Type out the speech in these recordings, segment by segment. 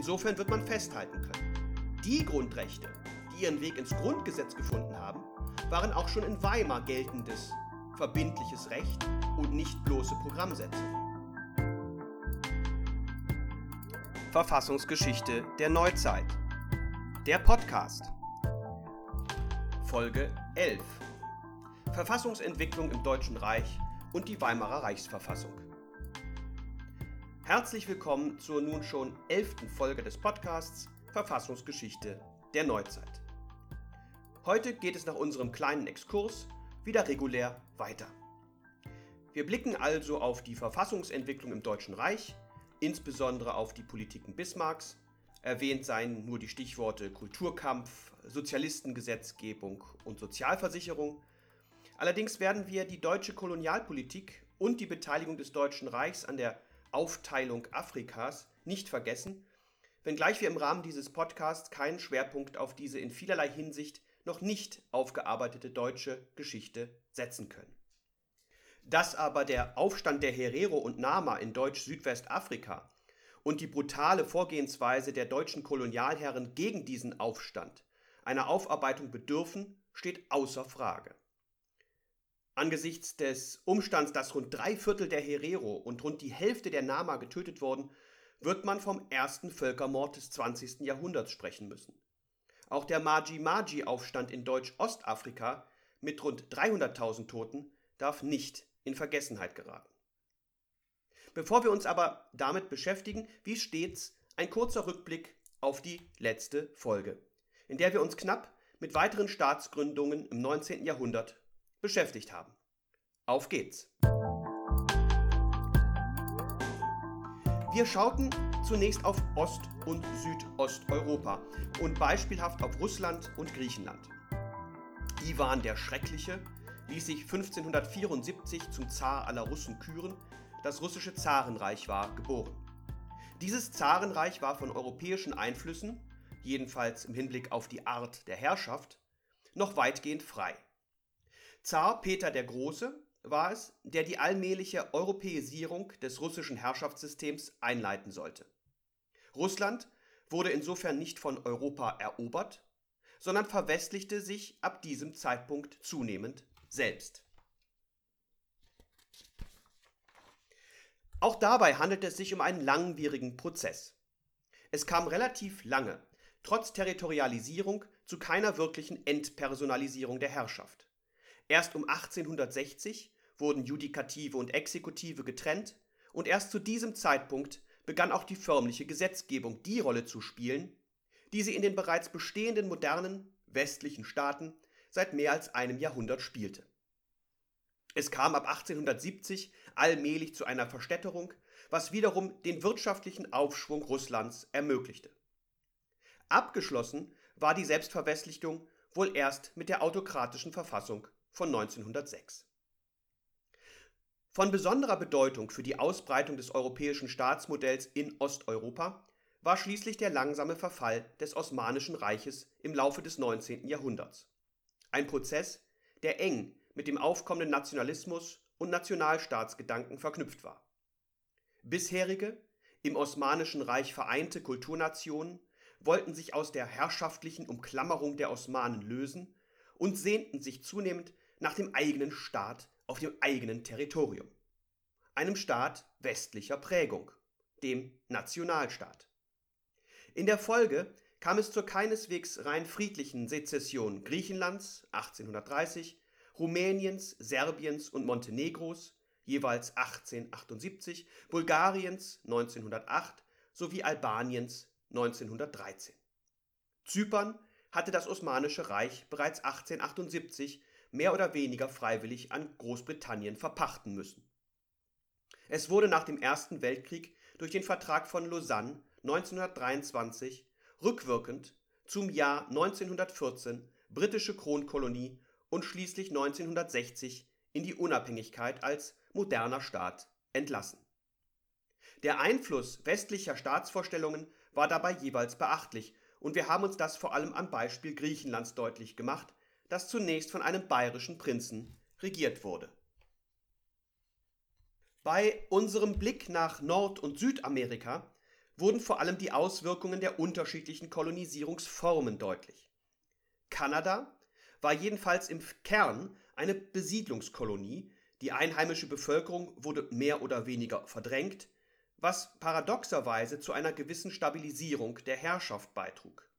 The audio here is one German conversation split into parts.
Insofern wird man festhalten können. Die Grundrechte, die ihren Weg ins Grundgesetz gefunden haben, waren auch schon in Weimar geltendes, verbindliches Recht und nicht bloße Programmsätze. Verfassungsgeschichte der Neuzeit. Der Podcast. Folge 11. Verfassungsentwicklung im Deutschen Reich und die Weimarer Reichsverfassung. Herzlich willkommen zur nun schon elften Folge des Podcasts Verfassungsgeschichte der Neuzeit. Heute geht es nach unserem kleinen Exkurs wieder regulär weiter. Wir blicken also auf die Verfassungsentwicklung im Deutschen Reich, insbesondere auf die Politiken Bismarcks. Erwähnt seien nur die Stichworte Kulturkampf, Sozialistengesetzgebung und Sozialversicherung. Allerdings werden wir die deutsche Kolonialpolitik und die Beteiligung des Deutschen Reichs an der Aufteilung Afrikas nicht vergessen, wenngleich wir im Rahmen dieses Podcasts keinen Schwerpunkt auf diese in vielerlei Hinsicht noch nicht aufgearbeitete deutsche Geschichte setzen können. Dass aber der Aufstand der Herero und Nama in Deutsch-Südwestafrika und die brutale Vorgehensweise der deutschen Kolonialherren gegen diesen Aufstand einer Aufarbeitung bedürfen, steht außer Frage. Angesichts des Umstands, dass rund drei Viertel der Herero und rund die Hälfte der Nama getötet wurden, wird man vom ersten Völkermord des 20. Jahrhunderts sprechen müssen. Auch der Maji-Maji-Aufstand in Deutsch-Ostafrika mit rund 300.000 Toten darf nicht in Vergessenheit geraten. Bevor wir uns aber damit beschäftigen, wie stets ein kurzer Rückblick auf die letzte Folge, in der wir uns knapp mit weiteren Staatsgründungen im 19. Jahrhundert beschäftigt haben. Auf geht's! Wir schauten zunächst auf Ost- und Südosteuropa und beispielhaft auf Russland und Griechenland. Iwan der Schreckliche ließ sich 1574 zum Zar aller Russen küren, das russische Zarenreich war geboren. Dieses Zarenreich war von europäischen Einflüssen, jedenfalls im Hinblick auf die Art der Herrschaft, noch weitgehend frei. Zar Peter der Große war es, der die allmähliche Europäisierung des russischen Herrschaftssystems einleiten sollte. Russland wurde insofern nicht von Europa erobert, sondern verwestlichte sich ab diesem Zeitpunkt zunehmend selbst. Auch dabei handelt es sich um einen langwierigen Prozess. Es kam relativ lange, trotz Territorialisierung, zu keiner wirklichen Entpersonalisierung der Herrschaft. Erst um 1860 wurden Judikative und Exekutive getrennt und erst zu diesem Zeitpunkt begann auch die förmliche Gesetzgebung die Rolle zu spielen, die sie in den bereits bestehenden modernen westlichen Staaten seit mehr als einem Jahrhundert spielte. Es kam ab 1870 allmählich zu einer Verstädterung, was wiederum den wirtschaftlichen Aufschwung Russlands ermöglichte. Abgeschlossen war die Selbstverwestlichung wohl erst mit der autokratischen Verfassung von 1906. Von besonderer Bedeutung für die Ausbreitung des europäischen Staatsmodells in Osteuropa war schließlich der langsame Verfall des Osmanischen Reiches im Laufe des 19. Jahrhunderts. Ein Prozess, der eng mit dem aufkommenden Nationalismus und Nationalstaatsgedanken verknüpft war. Bisherige, im Osmanischen Reich vereinte Kulturnationen wollten sich aus der herrschaftlichen Umklammerung der Osmanen lösen und sehnten sich zunehmend nach dem eigenen Staat auf dem eigenen Territorium. Einem Staat westlicher Prägung, dem Nationalstaat. In der Folge kam es zur keineswegs rein friedlichen Sezession Griechenlands 1830, Rumäniens, Serbiens und Montenegros jeweils 1878, Bulgariens 1908 sowie Albaniens 1913. Zypern hatte das Osmanische Reich bereits 1878 mehr oder weniger freiwillig an Großbritannien verpachten müssen. Es wurde nach dem Ersten Weltkrieg durch den Vertrag von Lausanne 1923 rückwirkend zum Jahr 1914 britische Kronkolonie und schließlich 1960 in die Unabhängigkeit als moderner Staat entlassen. Der Einfluss westlicher Staatsvorstellungen war dabei jeweils beachtlich und wir haben uns das vor allem am Beispiel Griechenlands deutlich gemacht, das zunächst von einem bayerischen Prinzen regiert wurde. Bei unserem Blick nach Nord- und Südamerika wurden vor allem die Auswirkungen der unterschiedlichen Kolonisierungsformen deutlich. Kanada war jedenfalls im Kern eine Besiedlungskolonie, die einheimische Bevölkerung wurde mehr oder weniger verdrängt, was paradoxerweise zu einer gewissen Stabilisierung der Herrschaft beitrug.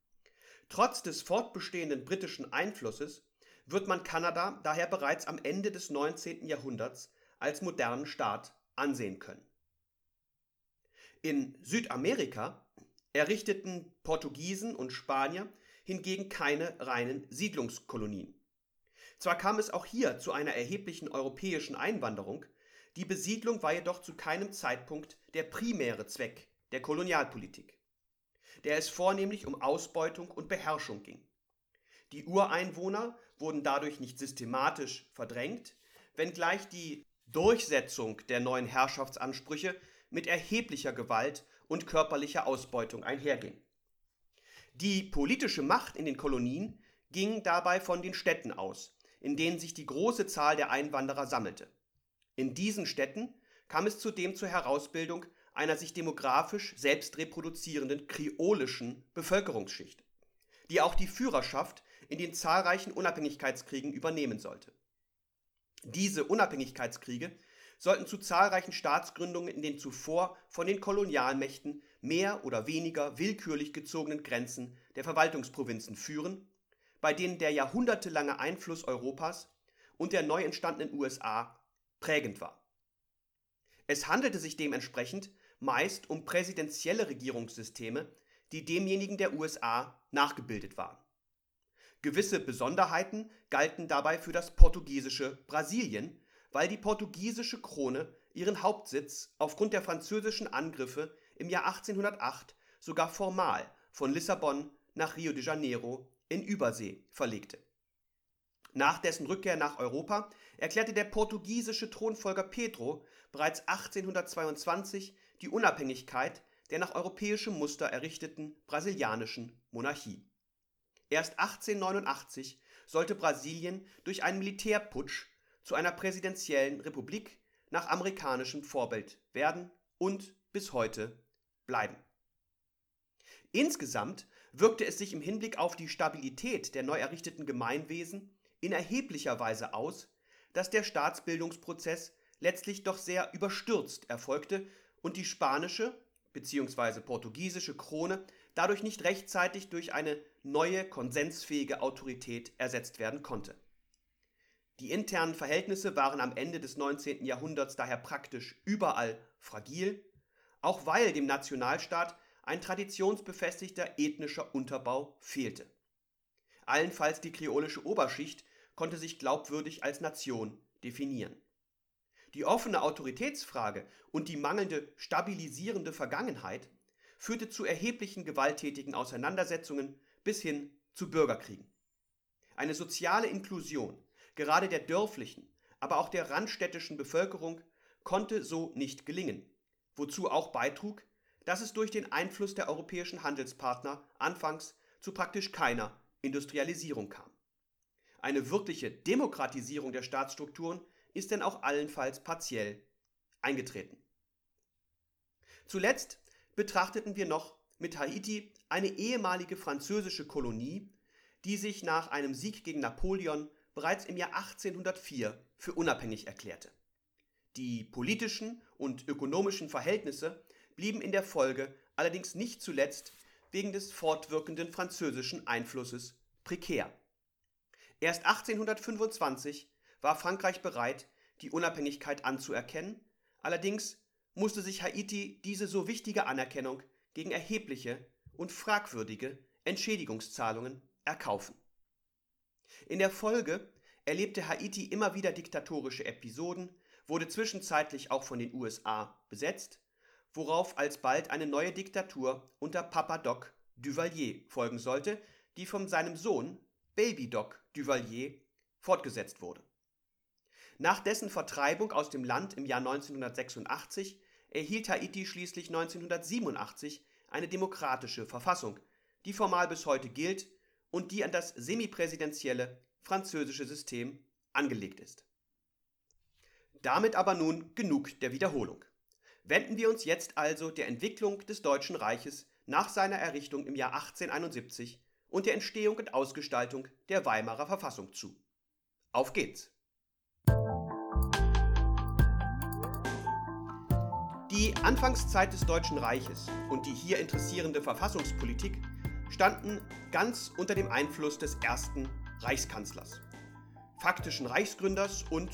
Trotz des fortbestehenden britischen Einflusses wird man Kanada daher bereits am Ende des 19. Jahrhunderts als modernen Staat ansehen können. In Südamerika errichteten Portugiesen und Spanier hingegen keine reinen Siedlungskolonien. Zwar kam es auch hier zu einer erheblichen europäischen Einwanderung, die Besiedlung war jedoch zu keinem Zeitpunkt der primäre Zweck der Kolonialpolitik, der es vornehmlich um Ausbeutung und Beherrschung ging. Die Ureinwohner wurden dadurch nicht systematisch verdrängt, wenngleich die Durchsetzung der neuen Herrschaftsansprüche mit erheblicher Gewalt und körperlicher Ausbeutung einherging. Die politische Macht in den Kolonien ging dabei von den Städten aus, in denen sich die große Zahl der Einwanderer sammelte. In diesen Städten kam es zudem zur Herausbildung einer sich demografisch selbst reproduzierenden kreolischen Bevölkerungsschicht, die auch die Führerschaft in den zahlreichen Unabhängigkeitskriegen übernehmen sollte. Diese Unabhängigkeitskriege sollten zu zahlreichen Staatsgründungen in den zuvor von den Kolonialmächten mehr oder weniger willkürlich gezogenen Grenzen der Verwaltungsprovinzen führen, bei denen der jahrhundertelange Einfluss Europas und der neu entstandenen USA prägend war. Es handelte sich dementsprechend meist um präsidentielle Regierungssysteme, die demjenigen der USA nachgebildet waren. Gewisse Besonderheiten galten dabei für das portugiesische Brasilien, weil die portugiesische Krone ihren Hauptsitz aufgrund der französischen Angriffe im Jahr 1808 sogar formal von Lissabon nach Rio de Janeiro in Übersee verlegte. Nach dessen Rückkehr nach Europa erklärte der portugiesische Thronfolger Pedro bereits 1822 die Unabhängigkeit der nach europäischem Muster errichteten brasilianischen Monarchie. Erst 1889 sollte Brasilien durch einen Militärputsch zu einer präsidentiellen Republik nach amerikanischem Vorbild werden und bis heute bleiben. Insgesamt wirkte es sich im Hinblick auf die Stabilität der neu errichteten Gemeinwesen in erheblicher Weise aus, dass der Staatsbildungsprozess letztlich doch sehr überstürzt erfolgte und die spanische bzw. portugiesische Krone dadurch nicht rechtzeitig durch eine neue konsensfähige Autorität ersetzt werden konnte. Die internen Verhältnisse waren am Ende des 19. Jahrhunderts daher praktisch überall fragil, auch weil dem Nationalstaat ein traditionsbefestigter ethnischer Unterbau fehlte. Allenfalls die kreolische Oberschicht konnte sich glaubwürdig als Nation definieren. Die offene Autoritätsfrage und die mangelnde stabilisierende Vergangenheit führte zu erheblichen gewalttätigen Auseinandersetzungen bis hin zu Bürgerkriegen. Eine soziale Inklusion, gerade der dörflichen, aber auch der randstädtischen Bevölkerung, konnte so nicht gelingen, wozu auch beitrug, dass es durch den Einfluss der europäischen Handelspartner anfangs zu praktisch keiner Industrialisierung kam. Eine wirkliche Demokratisierung der Staatsstrukturen ist denn auch allenfalls partiell eingetreten. Zuletzt betrachteten wir noch mit Haiti eine ehemalige französische Kolonie, die sich nach einem Sieg gegen Napoleon bereits im Jahr 1804 für unabhängig erklärte. Die politischen und ökonomischen Verhältnisse blieben in der Folge allerdings nicht zuletzt wegen des fortwirkenden französischen Einflusses prekär. Erst 1825 war Frankreich bereit, die Unabhängigkeit anzuerkennen, allerdings musste sich Haiti diese so wichtige Anerkennung gegen erhebliche und fragwürdige Entschädigungszahlungen erkaufen. In der Folge erlebte Haiti immer wieder diktatorische Episoden, wurde zwischenzeitlich auch von den USA besetzt, worauf alsbald eine neue Diktatur unter Papa Doc Duvalier folgen sollte, die von seinem Sohn Baby Doc Duvalier fortgesetzt wurde. Nach dessen Vertreibung aus dem Land im Jahr 1986 erhielt Haiti schließlich 1987 eine demokratische Verfassung, die formal bis heute gilt und die an das semipräsidentielle französische System angelegt ist. Damit aber nun genug der Wiederholung. Wenden wir uns jetzt also der Entwicklung des Deutschen Reiches nach seiner Errichtung im Jahr 1871 und der Entstehung und Ausgestaltung der Weimarer Verfassung zu. Auf geht's! Die Anfangszeit des Deutschen Reiches und die hier interessierende Verfassungspolitik standen ganz unter dem Einfluss des ersten Reichskanzlers, faktischen Reichsgründers und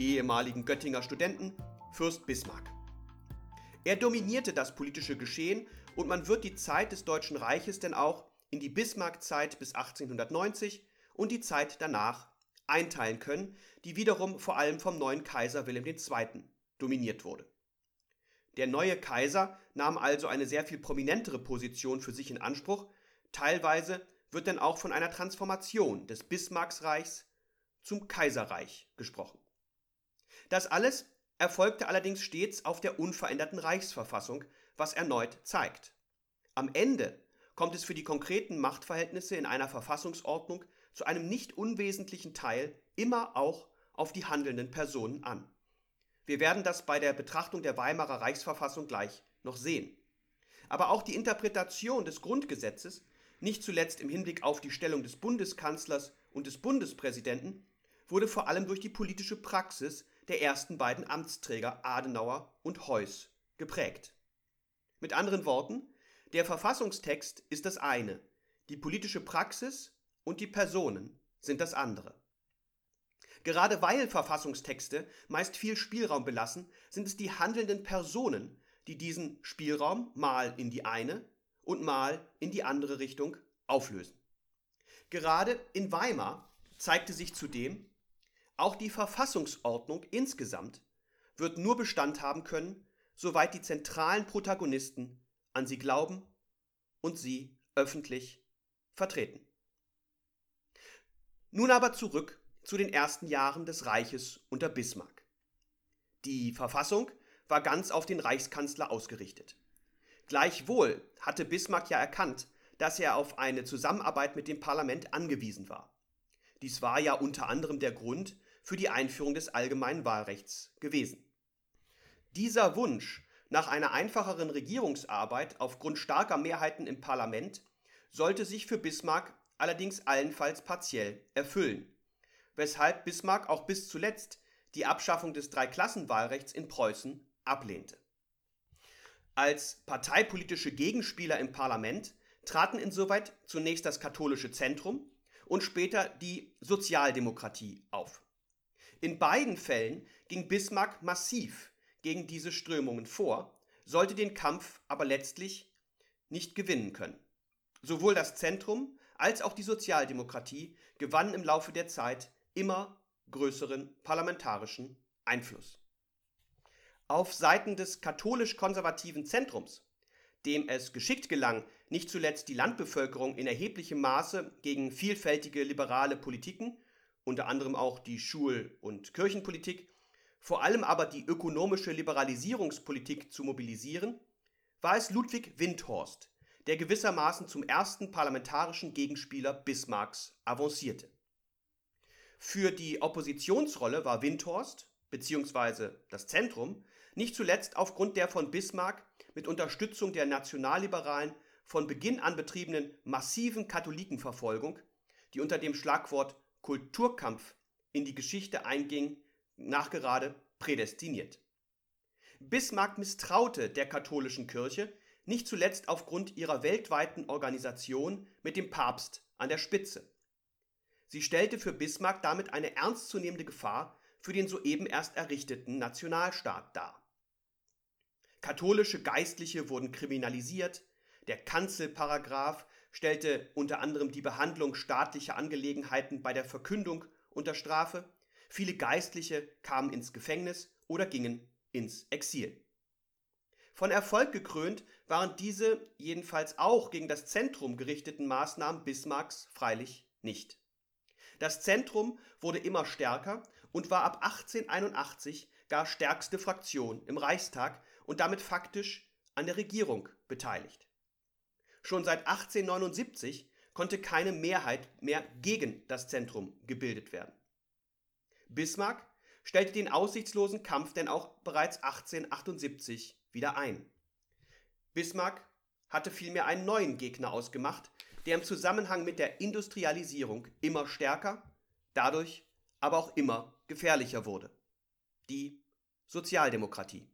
ehemaligen Göttinger Studenten Fürst Bismarck. Er dominierte das politische Geschehen und man wird die Zeit des Deutschen Reiches denn auch in die Bismarck-Zeit bis 1890 und die Zeit danach einteilen können, die wiederum vor allem vom neuen Kaiser Wilhelm II. dominiert wurde. Der neue Kaiser nahm also eine sehr viel prominentere Position für sich in Anspruch, teilweise wird dann auch von einer Transformation des Bismarcksreichs zum Kaiserreich gesprochen. Das alles erfolgte allerdings stets auf der unveränderten Reichsverfassung, was erneut zeigt. Am Ende kommt es für die konkreten Machtverhältnisse in einer Verfassungsordnung zu einem nicht unwesentlichen Teil immer auch auf die handelnden Personen an. Wir werden das bei der Betrachtung der Weimarer Reichsverfassung gleich noch sehen. Aber auch die Interpretation des Grundgesetzes, nicht zuletzt im Hinblick auf die Stellung des Bundeskanzlers und des Bundespräsidenten, wurde vor allem durch die politische Praxis der ersten beiden Amtsträger Adenauer und Heuss geprägt. Mit anderen Worten, der Verfassungstext ist das eine, die politische Praxis und die Personen sind das andere. Gerade weil Verfassungstexte meist viel Spielraum belassen, sind es die handelnden Personen, die diesen Spielraum mal in die eine und mal in die andere Richtung auflösen. Gerade in Weimar zeigte sich zudem, auch die Verfassungsordnung insgesamt wird nur Bestand haben können, soweit die zentralen Protagonisten an sie glauben und sie öffentlich vertreten. Nun aber zurück zu den ersten Jahren des Reiches unter Bismarck. Die Verfassung war ganz auf den Reichskanzler ausgerichtet. Gleichwohl hatte Bismarck ja erkannt, dass er auf eine Zusammenarbeit mit dem Parlament angewiesen war. Dies war ja unter anderem der Grund, für die Einführung des allgemeinen Wahlrechts gewesen. Dieser Wunsch nach einer einfacheren Regierungsarbeit aufgrund starker Mehrheiten im Parlament sollte sich für Bismarck allerdings allenfalls partiell erfüllen, weshalb Bismarck auch bis zuletzt die Abschaffung des Dreiklassenwahlrechts in Preußen ablehnte. Als parteipolitische Gegenspieler im Parlament traten insoweit zunächst das katholische Zentrum und später die Sozialdemokratie auf. In beiden Fällen ging Bismarck massiv gegen diese Strömungen vor, sollte den Kampf aber letztlich nicht gewinnen können. Sowohl das Zentrum als auch die Sozialdemokratie gewannen im Laufe der Zeit immer größeren parlamentarischen Einfluss. Auf Seiten des katholisch-konservativen Zentrums, dem es geschickt gelang, nicht zuletzt die Landbevölkerung in erheblichem Maße gegen vielfältige liberale Politiken unter anderem auch die Schul- und Kirchenpolitik, vor allem aber die ökonomische Liberalisierungspolitik zu mobilisieren, war es Ludwig Windhorst, der gewissermaßen zum ersten parlamentarischen Gegenspieler Bismarcks avancierte. Für die Oppositionsrolle war Windhorst bzw. das Zentrum nicht zuletzt aufgrund der von Bismarck mit Unterstützung der Nationalliberalen von Beginn an betriebenen massiven Katholikenverfolgung, die unter dem Schlagwort Kulturkampf in die Geschichte einging, nachgerade prädestiniert. Bismarck misstraute der katholischen Kirche, nicht zuletzt aufgrund ihrer weltweiten Organisation mit dem Papst an der Spitze. Sie stellte für Bismarck damit eine ernstzunehmende Gefahr für den soeben erst errichteten Nationalstaat dar. Katholische Geistliche wurden kriminalisiert, der Kanzelparagraph stellte unter anderem die Behandlung staatlicher Angelegenheiten bei der Verkündung unter Strafe, viele Geistliche kamen ins Gefängnis oder gingen ins Exil. Von Erfolg gekrönt waren diese jedenfalls auch gegen das Zentrum gerichteten Maßnahmen Bismarcks freilich nicht. Das Zentrum wurde immer stärker und war ab 1881 gar stärkste Fraktion im Reichstag und damit faktisch an der Regierung beteiligt. Schon seit 1879 konnte keine Mehrheit mehr gegen das Zentrum gebildet werden. Bismarck stellte den aussichtslosen Kampf denn auch bereits 1878 wieder ein. Bismarck hatte vielmehr einen neuen Gegner ausgemacht, der im Zusammenhang mit der Industrialisierung immer stärker, dadurch aber auch immer gefährlicher wurde. Die Sozialdemokratie.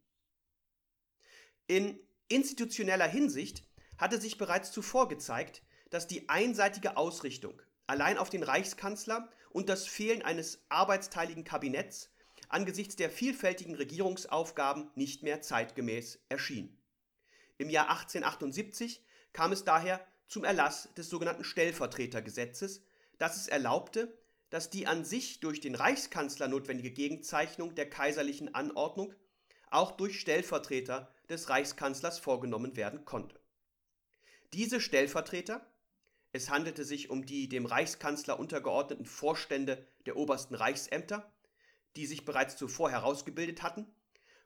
In institutioneller Hinsicht hatte sich bereits zuvor gezeigt, dass die einseitige Ausrichtung allein auf den Reichskanzler und das Fehlen eines arbeitsteiligen Kabinetts angesichts der vielfältigen Regierungsaufgaben nicht mehr zeitgemäß erschien. Im Jahr 1878 kam es daher zum Erlass des sogenannten Stellvertretergesetzes, das es erlaubte, dass die an sich durch den Reichskanzler notwendige Gegenzeichnung der kaiserlichen Anordnung auch durch Stellvertreter des Reichskanzlers vorgenommen werden konnte. Diese Stellvertreter, es handelte sich um die dem Reichskanzler untergeordneten Vorstände der obersten Reichsämter, die sich bereits zuvor herausgebildet hatten,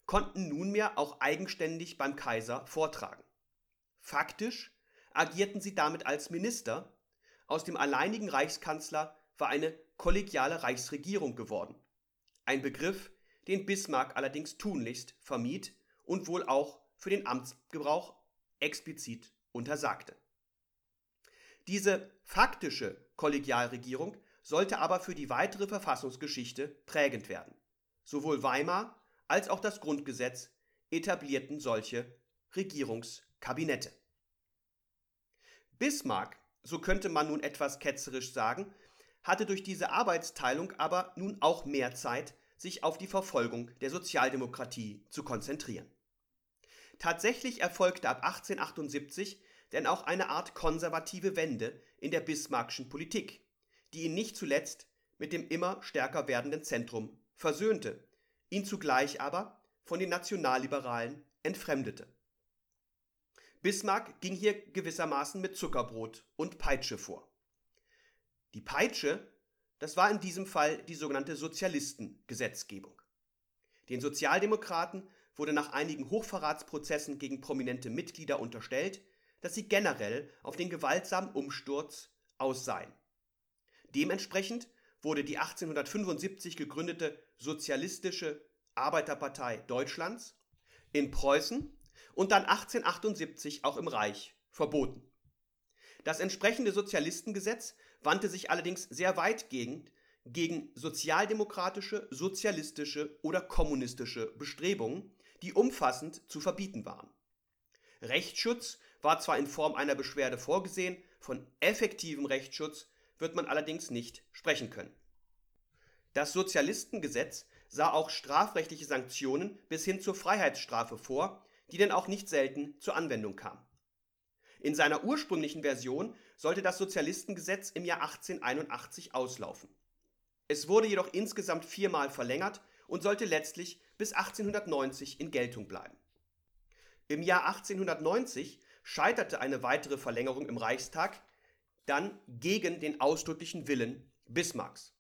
konnten nunmehr auch eigenständig beim Kaiser vortragen. Faktisch agierten sie damit als Minister, aus dem alleinigen Reichskanzler war eine kollegiale Reichsregierung geworden. Ein Begriff, den Bismarck allerdings tunlichst vermied und wohl auch für den Amtsgebrauch explizit untersagte. Diese faktische Kollegialregierung sollte aber für die weitere Verfassungsgeschichte prägend werden. Sowohl Weimar als auch das Grundgesetz etablierten solche Regierungskabinette. Bismarck, so könnte man nun etwas ketzerisch sagen, hatte durch diese Arbeitsteilung aber nun auch mehr Zeit, sich auf die Verfolgung der Sozialdemokratie zu konzentrieren. Tatsächlich erfolgte ab 1878 denn auch eine Art konservative Wende in der bismarckschen Politik, die ihn nicht zuletzt mit dem immer stärker werdenden Zentrum versöhnte, ihn zugleich aber von den Nationalliberalen entfremdete. Bismarck ging hier gewissermaßen mit Zuckerbrot und Peitsche vor. Die Peitsche, das war in diesem Fall die sogenannte Sozialistengesetzgebung. Den Sozialdemokraten wurde nach einigen Hochverratsprozessen gegen prominente Mitglieder unterstellt, dass sie generell auf den gewaltsamen Umsturz aus seien. Dementsprechend wurde die 1875 gegründete Sozialistische Arbeiterpartei Deutschlands in Preußen und dann 1878 auch im Reich verboten. Das entsprechende Sozialistengesetz wandte sich allerdings sehr weitgehend gegen sozialdemokratische, sozialistische oder kommunistische Bestrebungen, die umfassend zu verbieten waren. Rechtsschutz war zwar in Form einer Beschwerde vorgesehen, von effektivem Rechtsschutz wird man allerdings nicht sprechen können. Das Sozialistengesetz sah auch strafrechtliche Sanktionen bis hin zur Freiheitsstrafe vor, die denn auch nicht selten zur Anwendung kamen. In seiner ursprünglichen Version sollte das Sozialistengesetz im Jahr 1881 auslaufen. Es wurde jedoch insgesamt viermal verlängert und sollte letztlich bis 1890 in Geltung bleiben. Im Jahr 1890 scheiterte eine weitere Verlängerung im Reichstag dann gegen den ausdrücklichen Willen Bismarcks.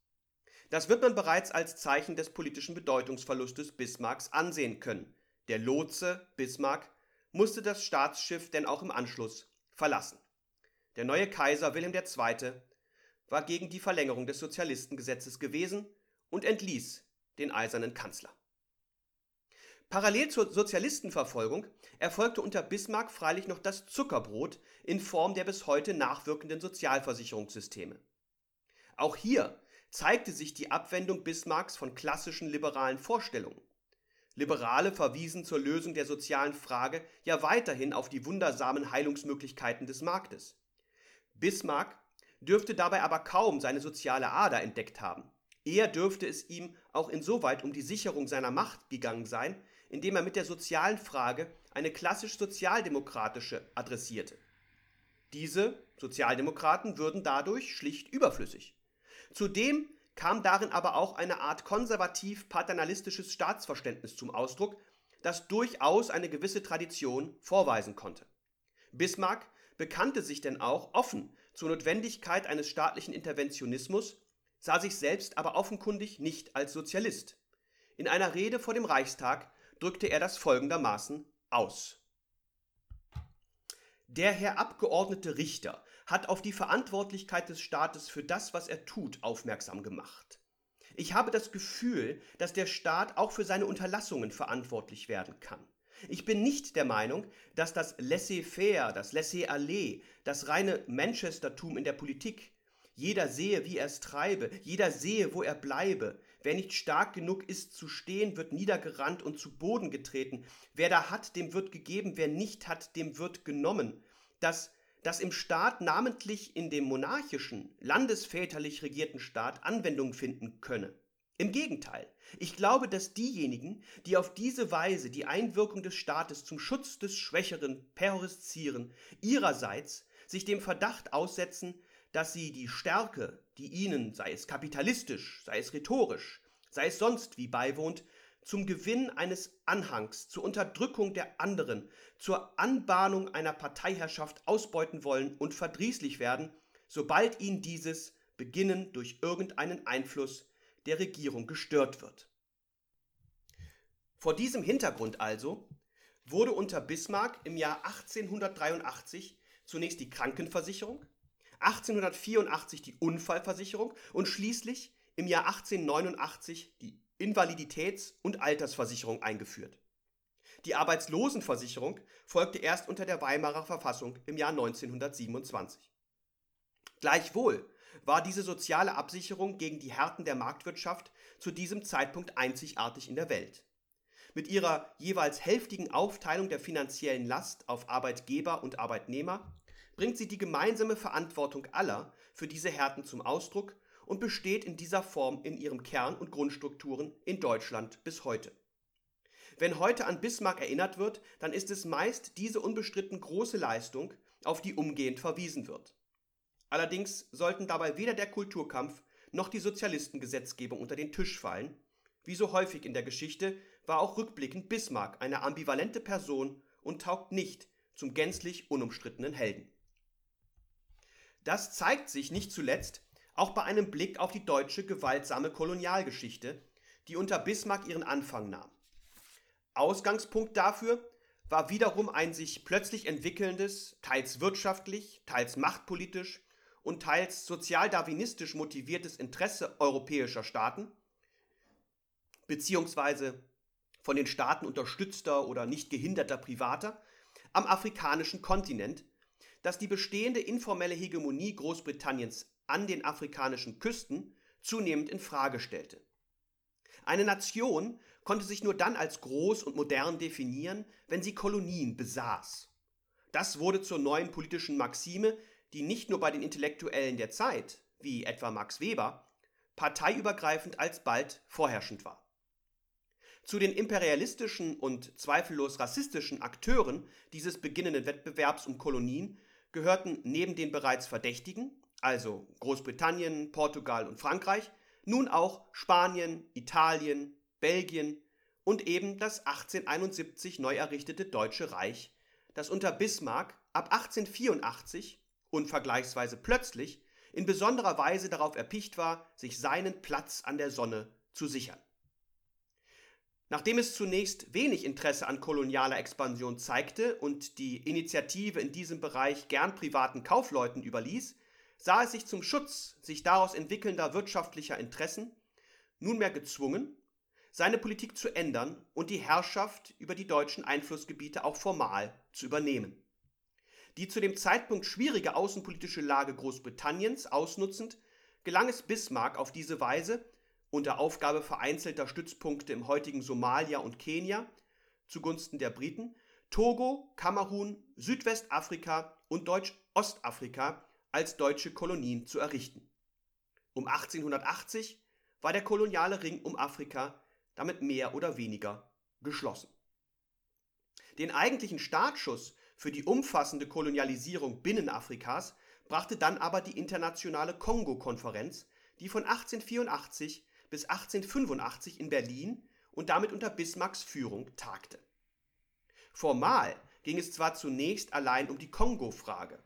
Das wird man bereits als Zeichen des politischen Bedeutungsverlustes Bismarcks ansehen können. Der Lotse Bismarck musste das Staatsschiff denn auch im Anschluss verlassen. Der neue Kaiser Wilhelm II. war gegen die Verlängerung des Sozialistengesetzes gewesen und entließ den eisernen Kanzler. Parallel zur Sozialistenverfolgung erfolgte unter Bismarck freilich noch das Zuckerbrot in Form der bis heute nachwirkenden Sozialversicherungssysteme. Auch hier zeigte sich die Abwendung Bismarcks von klassischen liberalen Vorstellungen. Liberale verwiesen zur Lösung der sozialen Frage ja weiterhin auf die wundersamen Heilungsmöglichkeiten des Marktes. Bismarck dürfte dabei aber kaum seine soziale Ader entdeckt haben. Eher dürfte es ihm auch insoweit um die Sicherung seiner Macht gegangen sein, indem er mit der sozialen Frage eine klassisch sozialdemokratische adressierte. Diese Sozialdemokraten würden dadurch schlicht überflüssig. Zudem kam darin aber auch eine Art konservativ-paternalistisches Staatsverständnis zum Ausdruck, das durchaus eine gewisse Tradition vorweisen konnte. Bismarck bekannte sich denn auch offen zur Notwendigkeit eines staatlichen Interventionismus, sah sich selbst aber offenkundig nicht als Sozialist. In einer Rede vor dem Reichstag drückte er das folgendermaßen aus. Der Herr Abgeordnete Richter hat auf die Verantwortlichkeit des Staates für das, was er tut, aufmerksam gemacht. Ich habe das Gefühl, dass der Staat auch für seine Unterlassungen verantwortlich werden kann. Ich bin nicht der Meinung, dass das Laissez-faire, das Laissez-aller, das reine Manchestertum in der Politik, jeder sehe, wie er es treibe, jeder sehe, wo er bleibe, wer nicht stark genug ist zu stehen, wird niedergerannt und zu Boden getreten, wer da hat, dem wird gegeben, wer nicht hat, dem wird genommen, dass das im Staat, namentlich in dem monarchischen, landesväterlich regierten Staat, Anwendung finden könne. Im Gegenteil, ich glaube, dass diejenigen, die auf diese Weise die Einwirkung des Staates zum Schutz des Schwächeren peroriszieren, ihrerseits sich dem Verdacht aussetzen, dass sie die Stärke, die ihnen, sei es kapitalistisch, sei es rhetorisch, sei es sonst wie beiwohnt, zum Gewinn eines Anhangs, zur Unterdrückung der anderen, zur Anbahnung einer Parteiherrschaft ausbeuten wollen und verdrießlich werden, sobald ihnen dieses beginnen durch irgendeinen Einfluss der Regierung gestört wird. Vor diesem Hintergrund also wurde unter Bismarck im Jahr 1883 zunächst die Krankenversicherung, 1884 die Unfallversicherung und schließlich im Jahr 1889 die Invaliditäts- und Altersversicherung eingeführt. Die Arbeitslosenversicherung folgte erst unter der Weimarer Verfassung im Jahr 1927. Gleichwohl war diese soziale Absicherung gegen die Härten der Marktwirtschaft zu diesem Zeitpunkt einzigartig in der Welt. Mit ihrer jeweils hälftigen Aufteilung der finanziellen Last auf Arbeitgeber und Arbeitnehmer bringt sie die gemeinsame Verantwortung aller für diese Härten zum Ausdruck und besteht in dieser Form in ihrem Kern und Grundstrukturen in Deutschland bis heute. Wenn heute an Bismarck erinnert wird, dann ist es meist diese unbestritten große Leistung, auf die umgehend verwiesen wird. Allerdings sollten dabei weder der Kulturkampf noch die Sozialistengesetzgebung unter den Tisch fallen. Wie so häufig in der Geschichte war auch rückblickend Bismarck eine ambivalente Person und taugt nicht zum gänzlich unumstrittenen Helden. Das zeigt sich nicht zuletzt auch bei einem Blick auf die deutsche gewaltsame Kolonialgeschichte, die unter Bismarck ihren Anfang nahm. Ausgangspunkt dafür war wiederum ein sich plötzlich entwickelndes, teils wirtschaftlich, teils machtpolitisch und teils sozialdarwinistisch motiviertes Interesse europäischer Staaten, beziehungsweise von den Staaten unterstützter oder nicht gehinderter Privater, am afrikanischen Kontinent, das die bestehende informelle Hegemonie Großbritanniens an den afrikanischen Küsten zunehmend in Frage stellte. Eine Nation konnte sich nur dann als groß und modern definieren, wenn sie Kolonien besaß. Das wurde zur neuen politischen Maxime, die nicht nur bei den Intellektuellen der Zeit, wie etwa Max Weber, parteiübergreifend alsbald vorherrschend war. Zu den imperialistischen und zweifellos rassistischen Akteuren dieses beginnenden Wettbewerbs um Kolonien gehörten neben den bereits Verdächtigen, also Großbritannien, Portugal und Frankreich, nun auch Spanien, Italien, Belgien und eben das 1871 neu errichtete Deutsche Reich, das unter Bismarck ab 1884 unvergleichsweise plötzlich in besonderer Weise darauf erpicht war, sich seinen Platz an der Sonne zu sichern. Nachdem es zunächst wenig Interesse an kolonialer Expansion zeigte und die Initiative in diesem Bereich gern privaten Kaufleuten überließ, sah es sich zum Schutz sich daraus entwickelnder wirtschaftlicher Interessen nunmehr gezwungen, seine Politik zu ändern und die Herrschaft über die deutschen Einflussgebiete auch formal zu übernehmen. Die zu dem Zeitpunkt schwierige außenpolitische Lage Großbritanniens ausnutzend, gelang es Bismarck auf diese Weise, unter Aufgabe vereinzelter Stützpunkte im heutigen Somalia und Kenia zugunsten der Briten, Togo, Kamerun, Südwestafrika und Deutsch-Ostafrika als deutsche Kolonien zu errichten. Um 1880 war der koloniale Ring um Afrika damit mehr oder weniger geschlossen. Den eigentlichen Startschuss für die umfassende Kolonialisierung Binnenafrikas brachte dann aber die internationale Kongo-Konferenz, die von 1884 bis 1885 in Berlin und damit unter Bismarcks Führung tagte. Formal ging es zwar zunächst allein um die Kongo-Frage.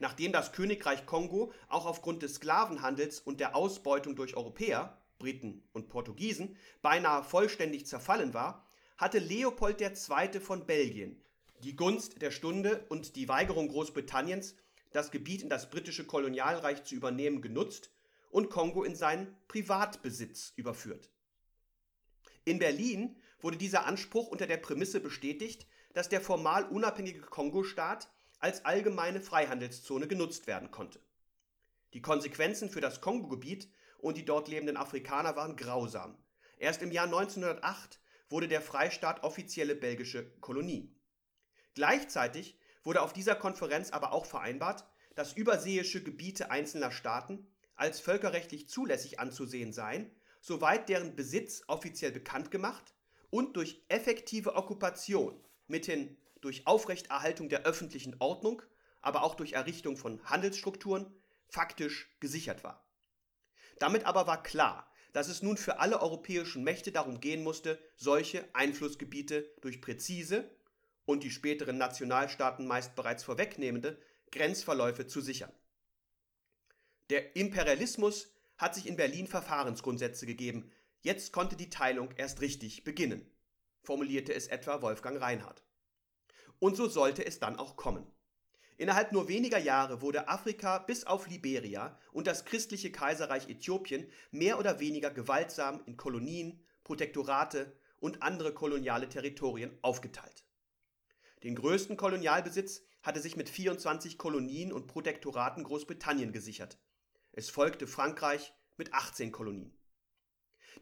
Nachdem das Königreich Kongo auch aufgrund des Sklavenhandels und der Ausbeutung durch Europäer, Briten und Portugiesen, beinahe vollständig zerfallen war, hatte Leopold II. von Belgien die Gunst der Stunde und die Weigerung Großbritanniens, das Gebiet in das britische Kolonialreich zu übernehmen, genutzt und Kongo in seinen Privatbesitz überführt. In Berlin wurde dieser Anspruch unter der Prämisse bestätigt, dass der formal unabhängige Kongo-Staat als allgemeine Freihandelszone genutzt werden konnte. Die Konsequenzen für das Kongo-Gebiet und die dort lebenden Afrikaner waren grausam. Erst im Jahr 1908 wurde der Freistaat offizielle belgische Kolonie. Gleichzeitig wurde auf dieser Konferenz aber auch vereinbart, dass überseeische Gebiete einzelner Staaten als völkerrechtlich zulässig anzusehen seien, soweit deren Besitz offiziell bekannt gemacht und durch effektive Okkupation, mithin durch Aufrechterhaltung der öffentlichen Ordnung, aber auch durch Errichtung von Handelsstrukturen, faktisch gesichert war. Damit aber war klar, dass es nun für alle europäischen Mächte darum gehen musste, solche Einflussgebiete durch präzise und die späteren Nationalstaaten meist bereits vorwegnehmende Grenzverläufe zu sichern. Der Imperialismus hat sich in Berlin Verfahrensgrundsätze gegeben, jetzt konnte die Teilung erst richtig beginnen, formulierte es etwa Wolfgang Reinhardt. Und so sollte es dann auch kommen. Innerhalb nur weniger Jahre wurde Afrika bis auf Liberia und das christliche Kaiserreich Äthiopien mehr oder weniger gewaltsam in Kolonien, Protektorate und andere koloniale Territorien aufgeteilt. Den größten Kolonialbesitz hatte sich mit 24 Kolonien und Protektoraten Großbritannien gesichert. Es folgte Frankreich mit 18 Kolonien.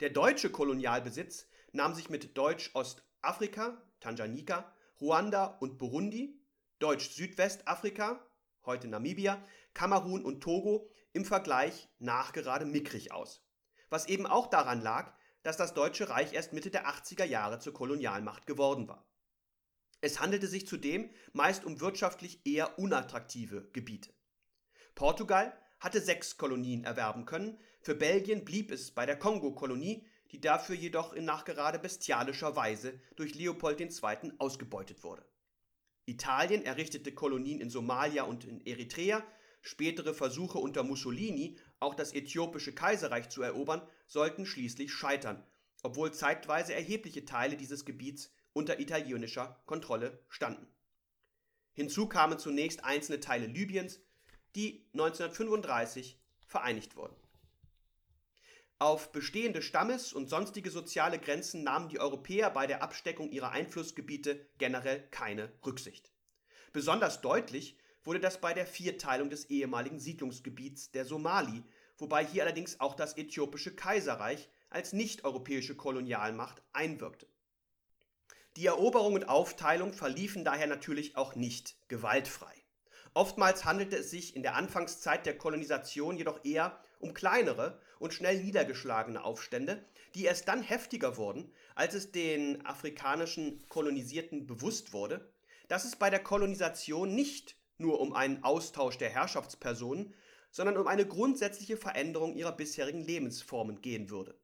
Der deutsche Kolonialbesitz nahm sich mit Deutsch-Ostafrika, Tanganjika, Ruanda und Burundi, Deutsch-Südwestafrika, heute Namibia, Kamerun und Togo im Vergleich nachgerade mickrig aus. Was eben auch daran lag, dass das Deutsche Reich erst Mitte der 80er Jahre zur Kolonialmacht geworden war. Es handelte sich zudem meist um wirtschaftlich eher unattraktive Gebiete. Portugal hatte sechs Kolonien erwerben können, für Belgien blieb es bei der Kongo-Kolonie, die dafür jedoch in nachgerade bestialischer Weise durch Leopold II. ausgebeutet wurde. Italien errichtete Kolonien in Somalia und in Eritrea, spätere Versuche unter Mussolini, auch das äthiopische Kaiserreich zu erobern, sollten schließlich scheitern, obwohl zeitweise erhebliche Teile dieses Gebiets unter italienischer Kontrolle standen. Hinzu kamen zunächst einzelne Teile Libyens, die 1935 vereinigt wurden. Auf bestehende Stammes- und sonstige soziale Grenzen nahmen die Europäer bei der Absteckung ihrer Einflussgebiete generell keine Rücksicht. Besonders deutlich wurde das bei der Vierteilung des ehemaligen Siedlungsgebiets der Somali, wobei hier allerdings auch das äthiopische Kaiserreich als nicht-europäische Kolonialmacht einwirkte. Die Eroberung und Aufteilung verliefen daher natürlich auch nicht gewaltfrei. Oftmals handelte es sich in der Anfangszeit der Kolonisation jedoch eher um kleinere und schnell niedergeschlagene Aufstände, die erst dann heftiger wurden, als es den afrikanischen Kolonisierten bewusst wurde, dass es bei der Kolonisation nicht nur um einen Austausch der Herrschaftspersonen, sondern um eine grundsätzliche Veränderung ihrer bisherigen Lebensformen gehen würde.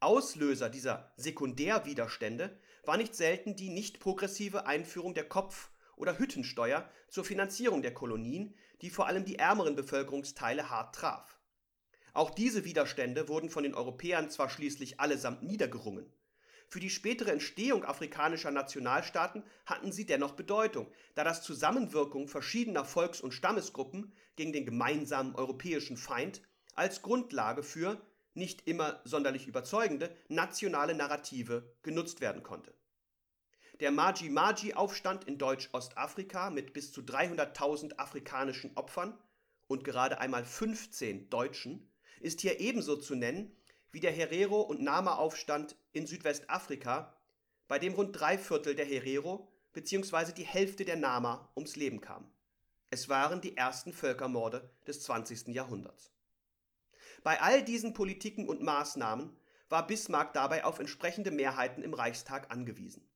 Auslöser dieser Sekundärwiderstände war nicht selten die nicht progressive Einführung der Kopf- oder Hüttensteuer zur Finanzierung der Kolonien, die vor allem die ärmeren Bevölkerungsteile hart traf. Auch diese Widerstände wurden von den Europäern zwar schließlich allesamt niedergerungen. Für die spätere Entstehung afrikanischer Nationalstaaten hatten sie dennoch Bedeutung, da das Zusammenwirken verschiedener Volks- und Stammesgruppen gegen den gemeinsamen europäischen Feind als Grundlage für nicht immer sonderlich überzeugende nationale Narrative genutzt werden konnte. Der Maji-Maji-Aufstand in Deutsch-Ostafrika mit bis zu 300.000 afrikanischen Opfern und gerade einmal 15 Deutschen ist hier ebenso zu nennen wie der Herero- und Nama-Aufstand in Südwestafrika, bei dem rund drei Viertel der Herero bzw. die Hälfte der Nama ums Leben kamen. Es waren die ersten Völkermorde des 20. Jahrhunderts. Bei all diesen Politiken und Maßnahmen war Bismarck dabei auf entsprechende Mehrheiten im Reichstag angewiesen.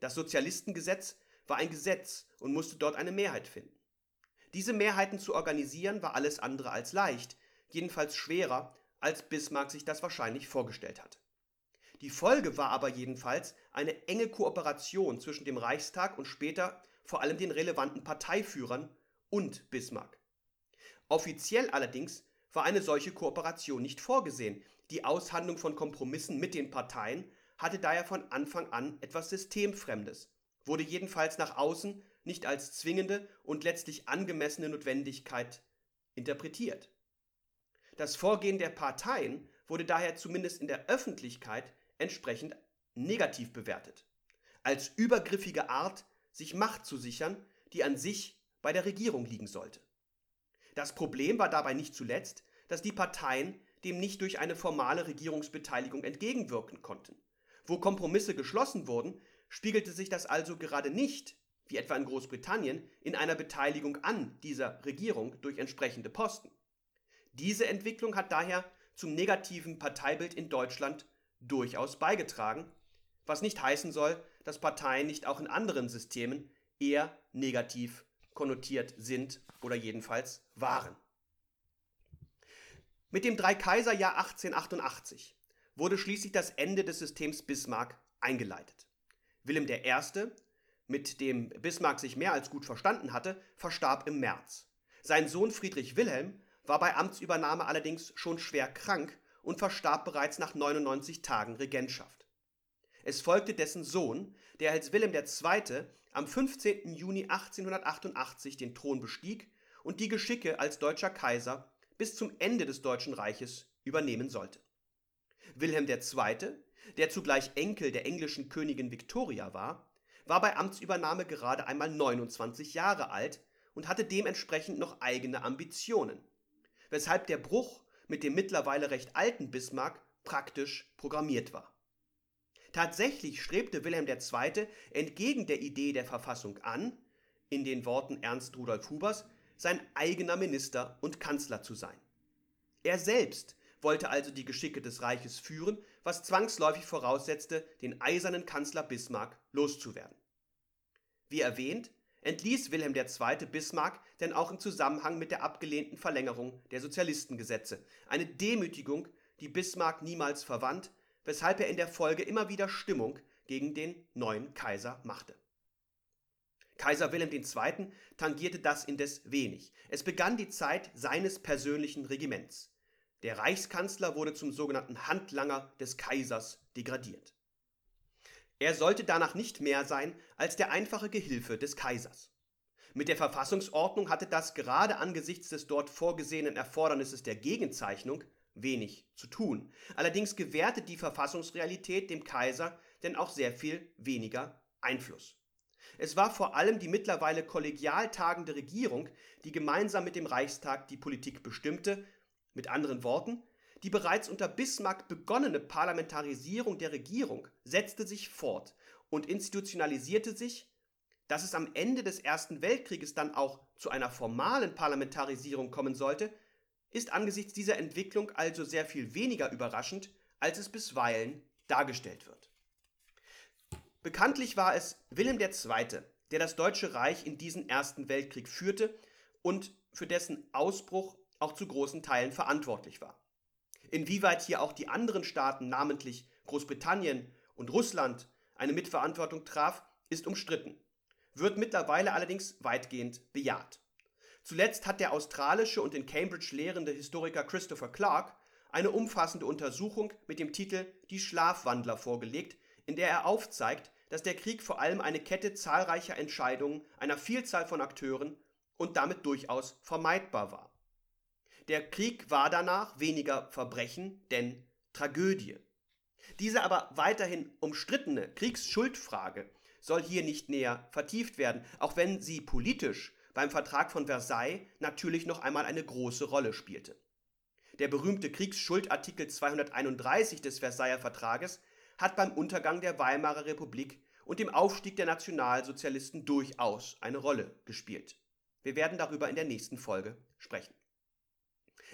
Das Sozialistengesetz war ein Gesetz und musste dort eine Mehrheit finden. Diese Mehrheiten zu organisieren war alles andere als leicht, jedenfalls schwerer, als Bismarck sich das wahrscheinlich vorgestellt hat. Die Folge war aber jedenfalls eine enge Kooperation zwischen dem Reichstag und später vor allem den relevanten Parteiführern und Bismarck. Offiziell allerdings war eine solche Kooperation nicht vorgesehen. Die Aushandlung von Kompromissen mit den Parteien hatte daher von Anfang an etwas Systemfremdes, wurde jedenfalls nach außen nicht als zwingende und letztlich angemessene Notwendigkeit interpretiert. Das Vorgehen der Parteien wurde daher zumindest in der Öffentlichkeit entsprechend negativ bewertet. Als übergriffige Art, sich Macht zu sichern, die an sich bei der Regierung liegen sollte. Das Problem war dabei nicht zuletzt, dass die Parteien dem nicht durch eine formale Regierungsbeteiligung entgegenwirken konnten. Wo Kompromisse geschlossen wurden, spiegelte sich das also gerade nicht, wie etwa in Großbritannien, in einer Beteiligung an dieser Regierung durch entsprechende Posten. Diese Entwicklung hat daher zum negativen Parteibild in Deutschland durchaus beigetragen, was nicht heißen soll, dass Parteien nicht auch in anderen Systemen eher negativ konnotiert sind oder jedenfalls waren. Mit dem Dreikaiserjahr 1888 wurde schließlich das Ende des Systems Bismarck eingeleitet. Wilhelm I., mit dem Bismarck sich mehr als gut verstanden hatte, verstarb im März. Sein Sohn Friedrich Wilhelm war bei Amtsübernahme allerdings schon schwer krank und verstarb bereits nach 99 Tagen Regentschaft. Es folgte dessen Sohn, der als Wilhelm II. am 15. Juni 1888 den Thron bestieg und die Geschicke als deutscher Kaiser bis zum Ende des Deutschen Reiches übernehmen sollte. Wilhelm II., der zugleich Enkel der englischen Königin Victoria war, war bei Amtsübernahme gerade einmal 29 Jahre alt und hatte dementsprechend noch eigene Ambitionen weshalb der Bruch mit dem mittlerweile recht alten Bismarck praktisch programmiert war. Tatsächlich strebte Wilhelm II. entgegen der Idee der Verfassung an, in den Worten Ernst Rudolf Hubers, sein eigener Minister und Kanzler zu sein. Er selbst wollte also die Geschicke des Reiches führen, was zwangsläufig voraussetzte, den eisernen Kanzler Bismarck loszuwerden. Wie erwähnt, entließ Wilhelm II. Bismarck denn auch im Zusammenhang mit der abgelehnten Verlängerung der Sozialistengesetze. Eine Demütigung, die Bismarck niemals verwandt, weshalb er in der Folge immer wieder Stimmung gegen den neuen Kaiser machte. Kaiser Wilhelm II. tangierte das indes wenig. Es begann die Zeit seines persönlichen Regiments. Der Reichskanzler wurde zum sogenannten Handlanger des Kaisers degradiert. Er sollte danach nicht mehr sein als der einfache Gehilfe des Kaisers. Mit der Verfassungsordnung hatte das gerade angesichts des dort vorgesehenen Erfordernisses der Gegenzeichnung wenig zu tun. Allerdings gewährte die Verfassungsrealität dem Kaiser denn auch sehr viel weniger Einfluss. Es war vor allem die mittlerweile kollegial tagende Regierung, die gemeinsam mit dem Reichstag die Politik bestimmte, mit anderen Worten, die bereits unter Bismarck begonnene Parlamentarisierung der Regierung setzte sich fort und institutionalisierte sich, dass es am Ende des Ersten Weltkrieges dann auch zu einer formalen Parlamentarisierung kommen sollte, ist angesichts dieser Entwicklung also sehr viel weniger überraschend, als es bisweilen dargestellt wird. Bekanntlich war es Wilhelm II., der das Deutsche Reich in diesen Ersten Weltkrieg führte und für dessen Ausbruch auch zu großen Teilen verantwortlich war. Inwieweit hier auch die anderen Staaten, namentlich Großbritannien und Russland, eine Mitverantwortung traf, ist umstritten, wird mittlerweile allerdings weitgehend bejaht. Zuletzt hat der australische und in Cambridge lehrende Historiker Christopher Clark eine umfassende Untersuchung mit dem Titel Die Schlafwandler vorgelegt, in der er aufzeigt, dass der Krieg vor allem eine Kette zahlreicher Entscheidungen einer Vielzahl von Akteuren und damit durchaus vermeidbar war. Der Krieg war danach weniger Verbrechen, denn Tragödie. Diese aber weiterhin umstrittene Kriegsschuldfrage soll hier nicht näher vertieft werden, auch wenn sie politisch beim Vertrag von Versailles natürlich noch einmal eine große Rolle spielte. Der berühmte Kriegsschuldartikel 231 des Versailler Vertrages hat beim Untergang der Weimarer Republik und dem Aufstieg der Nationalsozialisten durchaus eine Rolle gespielt. Wir werden darüber in der nächsten Folge sprechen.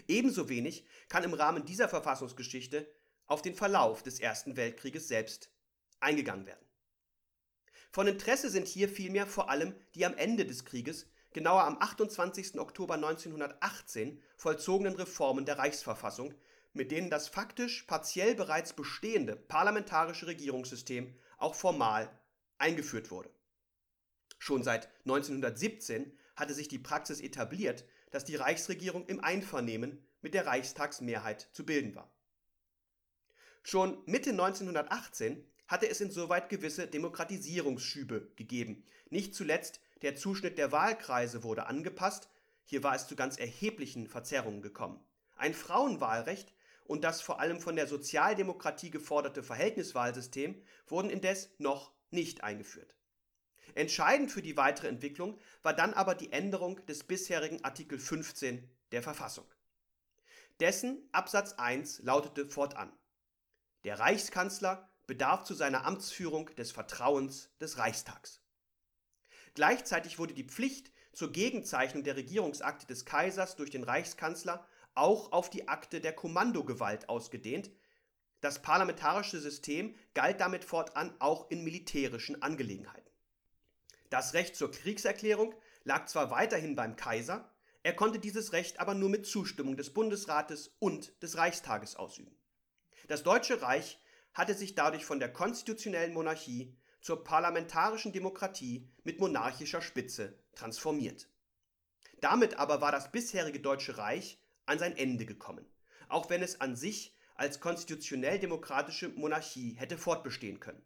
Ebenso wenig kann im Rahmen dieser Verfassungsgeschichte auf den Verlauf des Ersten Weltkrieges selbst eingegangen werden. Von Interesse sind hier vielmehr vor allem die am Ende des Krieges, genauer am 28. Oktober 1918, vollzogenen Reformen der Reichsverfassung, mit denen das faktisch partiell bereits bestehende parlamentarische Regierungssystem auch formal eingeführt wurde. Schon seit 1917 hatte sich die Praxis etabliert, dass die Reichsregierung im Einvernehmen mit der Reichstagsmehrheit zu bilden war. Schon Mitte 1918 hatte es insoweit gewisse Demokratisierungsschübe gegeben. Nicht zuletzt der Zuschnitt der Wahlkreise wurde angepasst, hier war es zu ganz erheblichen Verzerrungen gekommen. ein Frauenwahlrecht und das vor allem von der Sozialdemokratie geforderte Verhältniswahlsystem wurden indes noch nicht eingeführt. Entscheidend für die weitere Entwicklung war dann aber die Änderung des bisherigen Artikel 15 der Verfassung. Dessen Absatz 1 lautete fortan Der Reichskanzler bedarf zu seiner Amtsführung des Vertrauens des Reichstags. Gleichzeitig wurde die Pflicht zur Gegenzeichnung der Regierungsakte des Kaisers durch den Reichskanzler auch auf die Akte der Kommandogewalt ausgedehnt. Das parlamentarische System galt damit fortan auch in militärischen Angelegenheiten. Das Recht zur Kriegserklärung lag zwar weiterhin beim Kaiser, er konnte dieses Recht aber nur mit Zustimmung des Bundesrates und des Reichstages ausüben. Das Deutsche Reich hatte sich dadurch von der konstitutionellen Monarchie zur parlamentarischen Demokratie mit monarchischer Spitze transformiert. Damit aber war das bisherige Deutsche Reich an sein Ende gekommen, auch wenn es an sich als konstitutionell-demokratische Monarchie hätte fortbestehen können.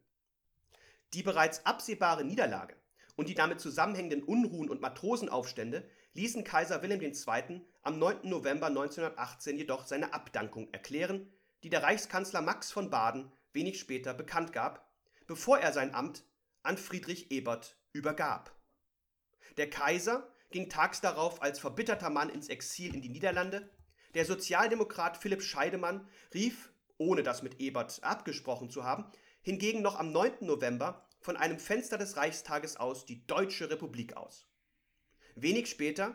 Die bereits absehbare Niederlage und die damit zusammenhängenden Unruhen und Matrosenaufstände ließen Kaiser Wilhelm II. am 9. November 1918 jedoch seine Abdankung erklären, die der Reichskanzler Max von Baden wenig später bekannt gab, bevor er sein Amt an Friedrich Ebert übergab. Der Kaiser ging tags darauf als verbitterter Mann ins Exil in die Niederlande. Der Sozialdemokrat Philipp Scheidemann rief, ohne das mit Ebert abgesprochen zu haben, hingegen noch am 9. November von einem Fenster des Reichstages aus die Deutsche Republik aus. Wenig später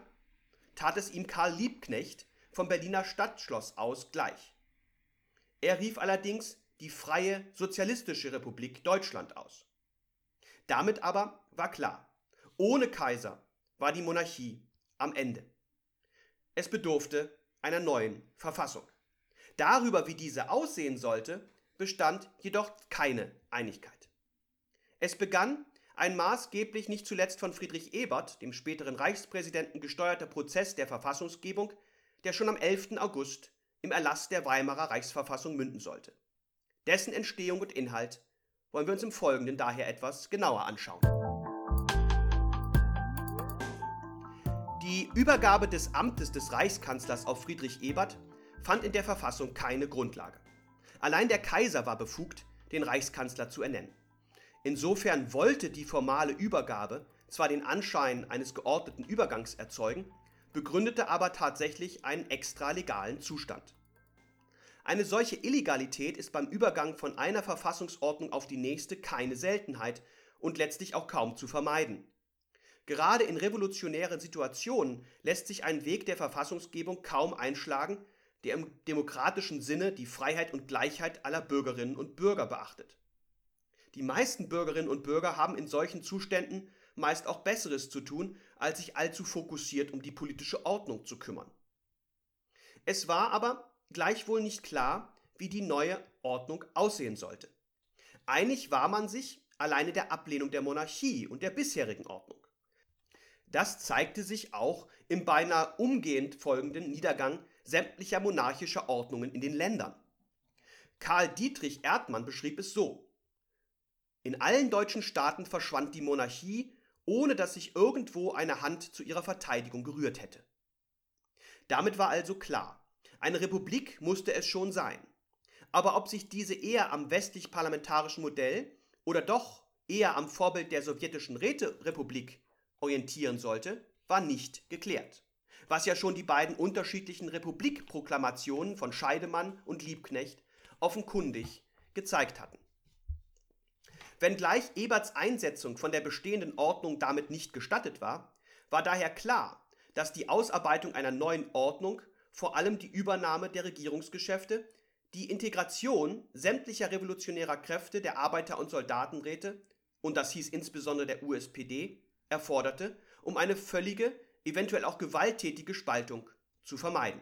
tat es ihm Karl Liebknecht vom Berliner Stadtschloss aus gleich. Er rief allerdings die Freie Sozialistische Republik Deutschland aus. Damit aber war klar, ohne Kaiser war die Monarchie am Ende. Es bedurfte einer neuen Verfassung. Darüber, wie diese aussehen sollte, bestand jedoch keine Einigkeit. Es begann ein maßgeblich nicht zuletzt von Friedrich Ebert, dem späteren Reichspräsidenten, gesteuerter Prozess der Verfassungsgebung, der schon am 11. August im Erlass der Weimarer Reichsverfassung münden sollte. Dessen Entstehung und Inhalt wollen wir uns im Folgenden daher etwas genauer anschauen. Die Übergabe des Amtes des Reichskanzlers auf Friedrich Ebert fand in der Verfassung keine Grundlage. Allein der Kaiser war befugt, den Reichskanzler zu ernennen. Insofern wollte die formale Übergabe zwar den Anschein eines geordneten Übergangs erzeugen, begründete aber tatsächlich einen extralegalen Zustand. Eine solche Illegalität ist beim Übergang von einer Verfassungsordnung auf die nächste keine Seltenheit und letztlich auch kaum zu vermeiden. Gerade in revolutionären Situationen lässt sich ein Weg der Verfassungsgebung kaum einschlagen, der im demokratischen Sinne die Freiheit und Gleichheit aller Bürgerinnen und Bürger beachtet. Die meisten Bürgerinnen und Bürger haben in solchen Zuständen meist auch Besseres zu tun, als sich allzu fokussiert um die politische Ordnung zu kümmern. Es war aber gleichwohl nicht klar, wie die neue Ordnung aussehen sollte. Einig war man sich alleine der Ablehnung der Monarchie und der bisherigen Ordnung. Das zeigte sich auch im beinahe umgehend folgenden Niedergang sämtlicher monarchischer Ordnungen in den Ländern. Karl Dietrich Erdmann beschrieb es so. In allen deutschen Staaten verschwand die Monarchie, ohne dass sich irgendwo eine Hand zu ihrer Verteidigung gerührt hätte. Damit war also klar, eine Republik musste es schon sein. Aber ob sich diese eher am westlich-parlamentarischen Modell oder doch eher am Vorbild der sowjetischen Räterepublik orientieren sollte, war nicht geklärt. Was ja schon die beiden unterschiedlichen Republikproklamationen von Scheidemann und Liebknecht offenkundig gezeigt hatten. Wenngleich Eberts Einsetzung von der bestehenden Ordnung damit nicht gestattet war, war daher klar, dass die Ausarbeitung einer neuen Ordnung vor allem die Übernahme der Regierungsgeschäfte, die Integration sämtlicher revolutionärer Kräfte der Arbeiter- und Soldatenräte, und das hieß insbesondere der USPD, erforderte, um eine völlige, eventuell auch gewalttätige Spaltung zu vermeiden.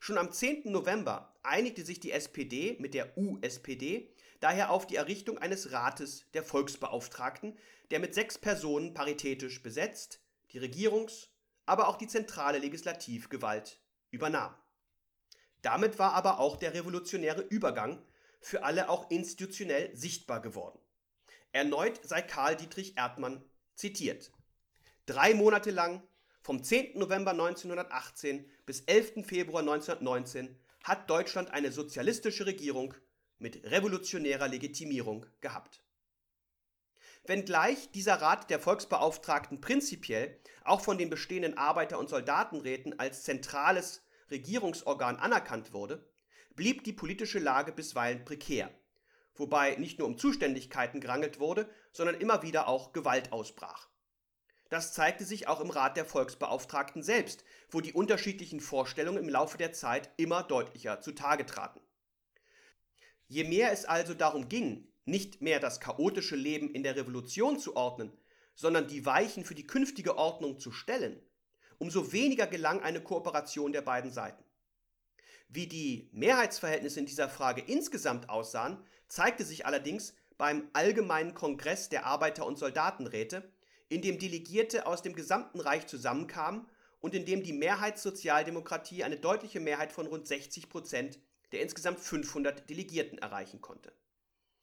Schon am 10. November einigte sich die SPD mit der USPD daher auf die Errichtung eines Rates der Volksbeauftragten, der mit sechs Personen paritätisch besetzt die Regierungs-, aber auch die zentrale Legislativgewalt übernahm. Damit war aber auch der revolutionäre Übergang für alle auch institutionell sichtbar geworden. Erneut sei Karl Dietrich Erdmann zitiert. Drei Monate lang vom 10. November 1918 bis 11. Februar 1919 hat Deutschland eine sozialistische Regierung mit revolutionärer Legitimierung gehabt. Wenngleich dieser Rat der Volksbeauftragten prinzipiell auch von den bestehenden Arbeiter- und Soldatenräten als zentrales Regierungsorgan anerkannt wurde, blieb die politische Lage bisweilen prekär, wobei nicht nur um Zuständigkeiten gerangelt wurde, sondern immer wieder auch Gewalt ausbrach. Das zeigte sich auch im Rat der Volksbeauftragten selbst, wo die unterschiedlichen Vorstellungen im Laufe der Zeit immer deutlicher zutage traten. Je mehr es also darum ging, nicht mehr das chaotische Leben in der Revolution zu ordnen, sondern die Weichen für die künftige Ordnung zu stellen, umso weniger gelang eine Kooperation der beiden Seiten. Wie die Mehrheitsverhältnisse in dieser Frage insgesamt aussahen, zeigte sich allerdings beim Allgemeinen Kongress der Arbeiter- und Soldatenräte, in dem Delegierte aus dem gesamten Reich zusammenkamen und in dem die Mehrheitssozialdemokratie eine deutliche Mehrheit von rund 60 Prozent der insgesamt 500 Delegierten erreichen konnte.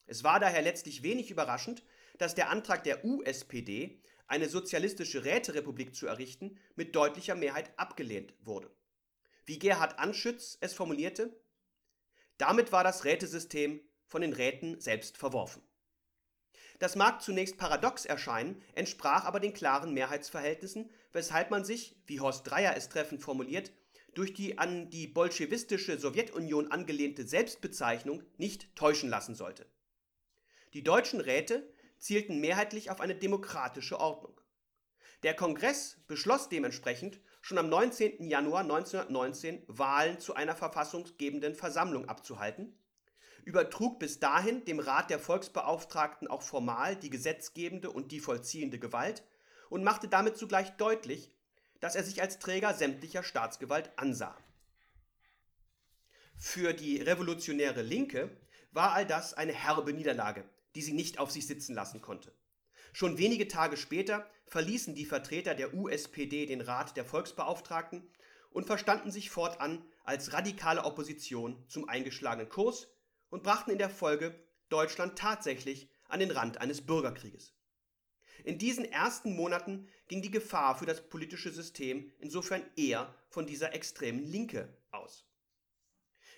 Es war daher letztlich wenig überraschend, dass der Antrag der USPD, eine sozialistische Räterepublik zu errichten, mit deutlicher Mehrheit abgelehnt wurde. Wie Gerhard Anschütz es formulierte, damit war das Rätesystem von den Räten selbst verworfen. Das mag zunächst paradox erscheinen, entsprach aber den klaren Mehrheitsverhältnissen, weshalb man sich, wie Horst Dreier es treffend formuliert, durch die an die bolschewistische Sowjetunion angelehnte Selbstbezeichnung nicht täuschen lassen sollte. Die deutschen Räte zielten mehrheitlich auf eine demokratische Ordnung. Der Kongress beschloss dementsprechend schon am 19. Januar 1919 Wahlen zu einer verfassungsgebenden Versammlung abzuhalten, übertrug bis dahin dem Rat der Volksbeauftragten auch formal die gesetzgebende und die vollziehende Gewalt und machte damit zugleich deutlich, dass er sich als Träger sämtlicher Staatsgewalt ansah. Für die revolutionäre Linke war all das eine herbe Niederlage, die sie nicht auf sich sitzen lassen konnte. Schon wenige Tage später verließen die Vertreter der USPD den Rat der Volksbeauftragten und verstanden sich fortan als radikale Opposition zum eingeschlagenen Kurs und brachten in der Folge Deutschland tatsächlich an den Rand eines Bürgerkrieges. In diesen ersten Monaten ging die Gefahr für das politische System insofern eher von dieser extremen Linke aus.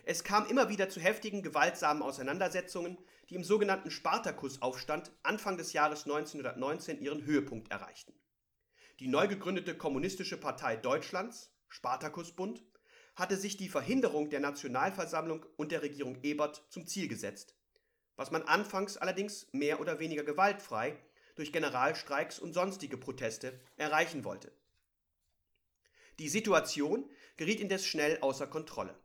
Es kam immer wieder zu heftigen, gewaltsamen Auseinandersetzungen, die im sogenannten Spartakusaufstand Anfang des Jahres 1919 ihren Höhepunkt erreichten. Die neu gegründete Kommunistische Partei Deutschlands, Spartakusbund, hatte sich die Verhinderung der Nationalversammlung und der Regierung Ebert zum Ziel gesetzt, was man anfangs allerdings mehr oder weniger gewaltfrei durch Generalstreiks und sonstige Proteste erreichen wollte. Die Situation geriet indes schnell außer Kontrolle.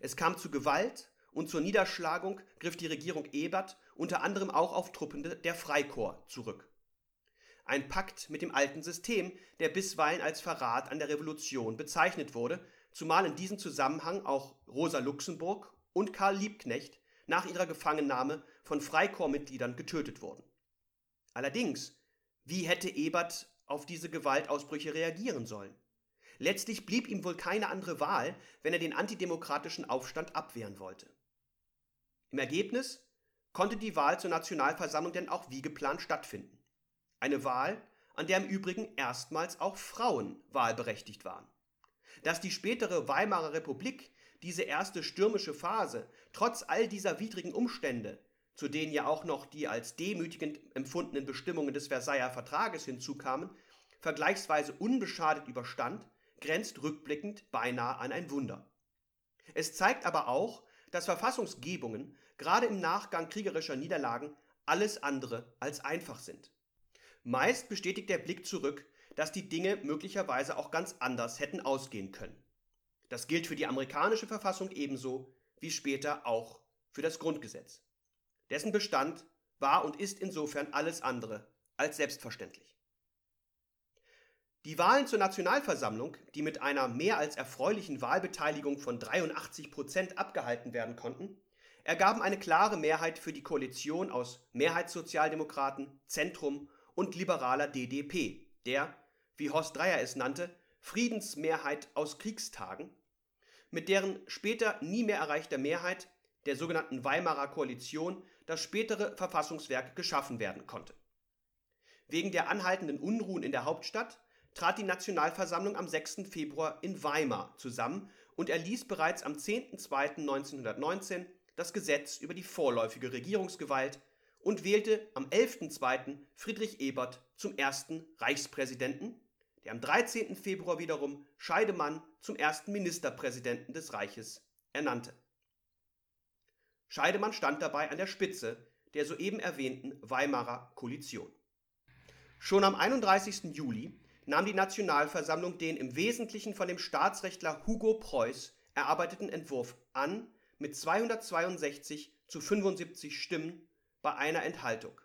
Es kam zu Gewalt und zur Niederschlagung griff die Regierung Ebert unter anderem auch auf Truppen der Freikorps zurück. Ein Pakt mit dem alten System, der bisweilen als Verrat an der Revolution bezeichnet wurde, zumal in diesem Zusammenhang auch Rosa Luxemburg und Karl Liebknecht nach ihrer Gefangennahme von Freikorpsmitgliedern getötet wurden. Allerdings, wie hätte Ebert auf diese Gewaltausbrüche reagieren sollen? Letztlich blieb ihm wohl keine andere Wahl, wenn er den antidemokratischen Aufstand abwehren wollte. Im Ergebnis konnte die Wahl zur Nationalversammlung denn auch wie geplant stattfinden. Eine Wahl, an der im Übrigen erstmals auch Frauen wahlberechtigt waren. Dass die spätere Weimarer Republik diese erste stürmische Phase trotz all dieser widrigen Umstände zu denen ja auch noch die als demütigend empfundenen Bestimmungen des Versailler Vertrages hinzukamen, vergleichsweise unbeschadet überstand, grenzt rückblickend beinahe an ein Wunder. Es zeigt aber auch, dass Verfassungsgebungen gerade im Nachgang kriegerischer Niederlagen alles andere als einfach sind. Meist bestätigt der Blick zurück, dass die Dinge möglicherweise auch ganz anders hätten ausgehen können. Das gilt für die amerikanische Verfassung ebenso wie später auch für das Grundgesetz. Dessen Bestand war und ist insofern alles andere als selbstverständlich. Die Wahlen zur Nationalversammlung, die mit einer mehr als erfreulichen Wahlbeteiligung von 83 Prozent abgehalten werden konnten, ergaben eine klare Mehrheit für die Koalition aus Mehrheitssozialdemokraten, Zentrum und liberaler DDP, der, wie Horst Dreier es nannte, Friedensmehrheit aus Kriegstagen, mit deren später nie mehr erreichter Mehrheit, der sogenannten Weimarer Koalition, das spätere Verfassungswerk geschaffen werden konnte. Wegen der anhaltenden Unruhen in der Hauptstadt, trat die Nationalversammlung am 6. Februar in Weimar zusammen und erließ bereits am 10.02.1919 das Gesetz über die vorläufige Regierungsgewalt und wählte am 11.02. Friedrich Ebert zum ersten Reichspräsidenten, der am 13. Februar wiederum Scheidemann zum ersten Ministerpräsidenten des Reiches ernannte. Scheidemann stand dabei an der Spitze der soeben erwähnten Weimarer Koalition. Schon am 31. Juli nahm die Nationalversammlung den im Wesentlichen von dem Staatsrechtler Hugo Preuß erarbeiteten Entwurf an mit 262 zu 75 Stimmen bei einer Enthaltung.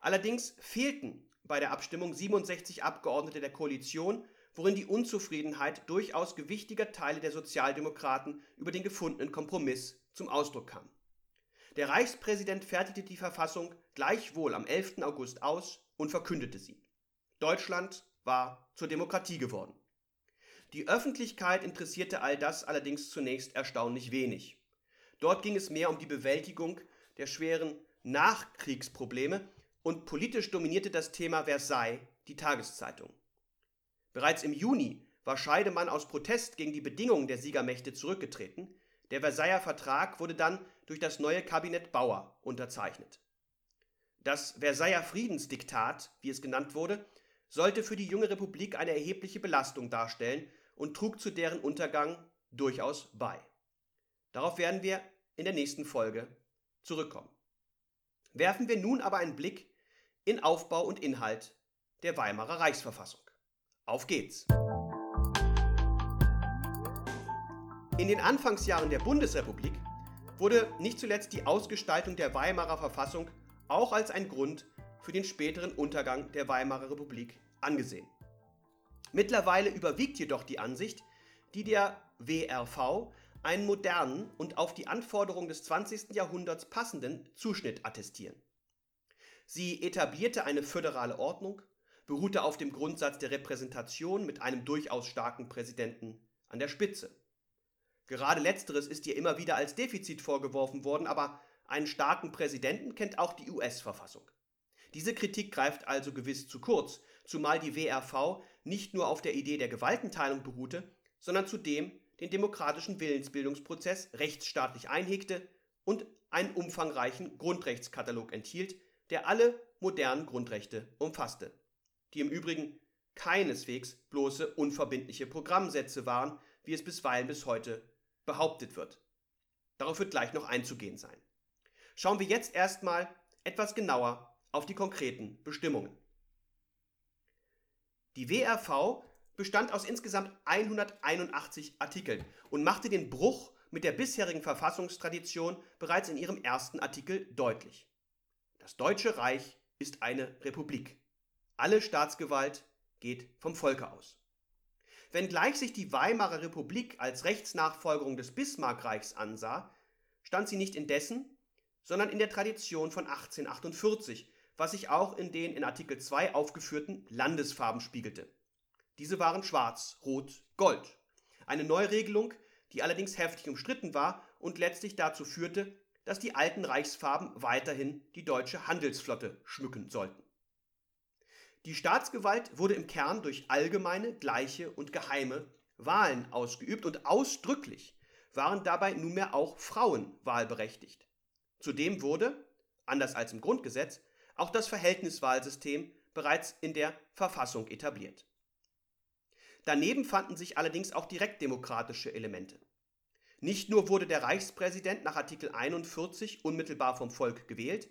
Allerdings fehlten bei der Abstimmung 67 Abgeordnete der Koalition, worin die Unzufriedenheit durchaus gewichtiger Teile der Sozialdemokraten über den gefundenen Kompromiss zum Ausdruck kam. Der Reichspräsident fertigte die Verfassung gleichwohl am 11. August aus und verkündete sie. Deutschland war zur Demokratie geworden. Die Öffentlichkeit interessierte all das allerdings zunächst erstaunlich wenig. Dort ging es mehr um die Bewältigung der schweren Nachkriegsprobleme und politisch dominierte das Thema Versailles die Tageszeitung. Bereits im Juni war Scheidemann aus Protest gegen die Bedingungen der Siegermächte zurückgetreten. Der Versailler Vertrag wurde dann durch das neue Kabinett Bauer unterzeichnet. Das Versailler Friedensdiktat, wie es genannt wurde, sollte für die junge Republik eine erhebliche Belastung darstellen und trug zu deren Untergang durchaus bei. Darauf werden wir in der nächsten Folge zurückkommen. Werfen wir nun aber einen Blick in Aufbau und Inhalt der Weimarer Reichsverfassung. Auf geht's! In den Anfangsjahren der Bundesrepublik wurde nicht zuletzt die Ausgestaltung der Weimarer Verfassung auch als ein Grund für den späteren Untergang der Weimarer Republik angesehen. Mittlerweile überwiegt jedoch die Ansicht, die der WRV einen modernen und auf die Anforderungen des 20. Jahrhunderts passenden Zuschnitt attestieren. Sie etablierte eine föderale Ordnung, beruhte auf dem Grundsatz der Repräsentation mit einem durchaus starken Präsidenten an der Spitze. Gerade letzteres ist ihr immer wieder als Defizit vorgeworfen worden, aber einen starken Präsidenten kennt auch die US-Verfassung. Diese Kritik greift also gewiss zu kurz, zumal die WRV nicht nur auf der Idee der Gewaltenteilung beruhte, sondern zudem den demokratischen Willensbildungsprozess rechtsstaatlich einhegte und einen umfangreichen Grundrechtskatalog enthielt, der alle modernen Grundrechte umfasste, die im Übrigen keineswegs bloße unverbindliche Programmsätze waren, wie es bisweilen bis heute behauptet wird. Darauf wird gleich noch einzugehen sein. Schauen wir jetzt erstmal etwas genauer auf die konkreten Bestimmungen. Die WRV bestand aus insgesamt 181 Artikeln und machte den Bruch mit der bisherigen Verfassungstradition bereits in ihrem ersten Artikel deutlich. Das Deutsche Reich ist eine Republik. Alle Staatsgewalt geht vom Volke aus. Wenngleich sich die Weimarer Republik als Rechtsnachfolgerung des Bismarckreichs ansah, stand sie nicht in dessen, sondern in der Tradition von 1848, was sich auch in den in Artikel 2 aufgeführten Landesfarben spiegelte. Diese waren schwarz, rot, gold. Eine Neuregelung, die allerdings heftig umstritten war und letztlich dazu führte, dass die alten Reichsfarben weiterhin die deutsche Handelsflotte schmücken sollten. Die Staatsgewalt wurde im Kern durch allgemeine, gleiche und geheime Wahlen ausgeübt und ausdrücklich waren dabei nunmehr auch Frauen wahlberechtigt. Zudem wurde, anders als im Grundgesetz, auch das Verhältniswahlsystem bereits in der Verfassung etabliert. Daneben fanden sich allerdings auch direktdemokratische Elemente. Nicht nur wurde der Reichspräsident nach Artikel 41 unmittelbar vom Volk gewählt,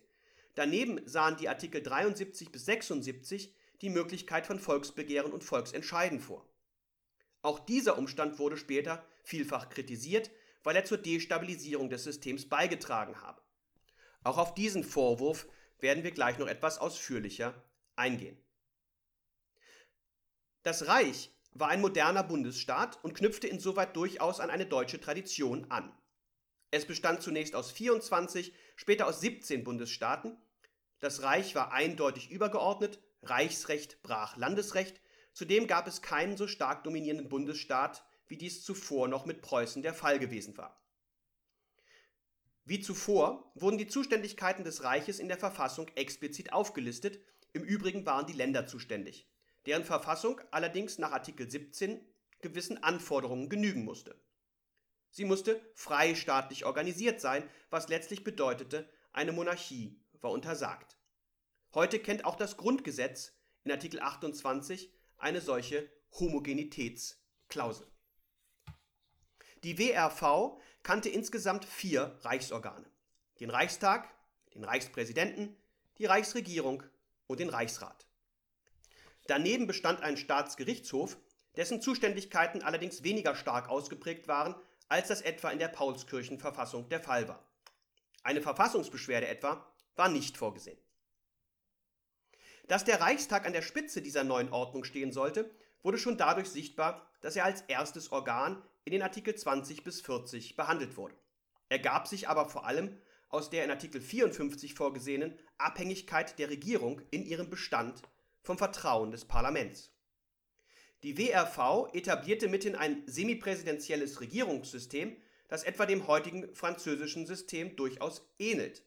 daneben sahen die Artikel 73 bis 76 die Möglichkeit von Volksbegehren und Volksentscheiden vor. Auch dieser Umstand wurde später vielfach kritisiert, weil er zur Destabilisierung des Systems beigetragen habe. Auch auf diesen Vorwurf werden wir gleich noch etwas ausführlicher eingehen. Das Reich war ein moderner Bundesstaat und knüpfte insoweit durchaus an eine deutsche Tradition an. Es bestand zunächst aus 24, später aus 17 Bundesstaaten. Das Reich war eindeutig übergeordnet, Reichsrecht brach Landesrecht, zudem gab es keinen so stark dominierenden Bundesstaat, wie dies zuvor noch mit Preußen der Fall gewesen war. Wie zuvor wurden die Zuständigkeiten des Reiches in der Verfassung explizit aufgelistet, im Übrigen waren die Länder zuständig. deren Verfassung allerdings nach Artikel 17 gewissen Anforderungen genügen musste. Sie musste freistaatlich organisiert sein, was letztlich bedeutete, eine Monarchie war untersagt. Heute kennt auch das Grundgesetz in Artikel 28 eine solche Homogenitätsklausel. Die WRV kannte insgesamt vier Reichsorgane. Den Reichstag, den Reichspräsidenten, die Reichsregierung und den Reichsrat. Daneben bestand ein Staatsgerichtshof, dessen Zuständigkeiten allerdings weniger stark ausgeprägt waren, als das etwa in der Paulskirchenverfassung der Fall war. Eine Verfassungsbeschwerde etwa war nicht vorgesehen. Dass der Reichstag an der Spitze dieser neuen Ordnung stehen sollte, wurde schon dadurch sichtbar, dass er als erstes Organ in den Artikel 20 bis 40 behandelt wurde. Er gab sich aber vor allem aus der in Artikel 54 vorgesehenen Abhängigkeit der Regierung in ihrem Bestand vom Vertrauen des Parlaments. Die WRV etablierte mithin ein semipräsidentielles Regierungssystem, das etwa dem heutigen französischen System durchaus ähnelt.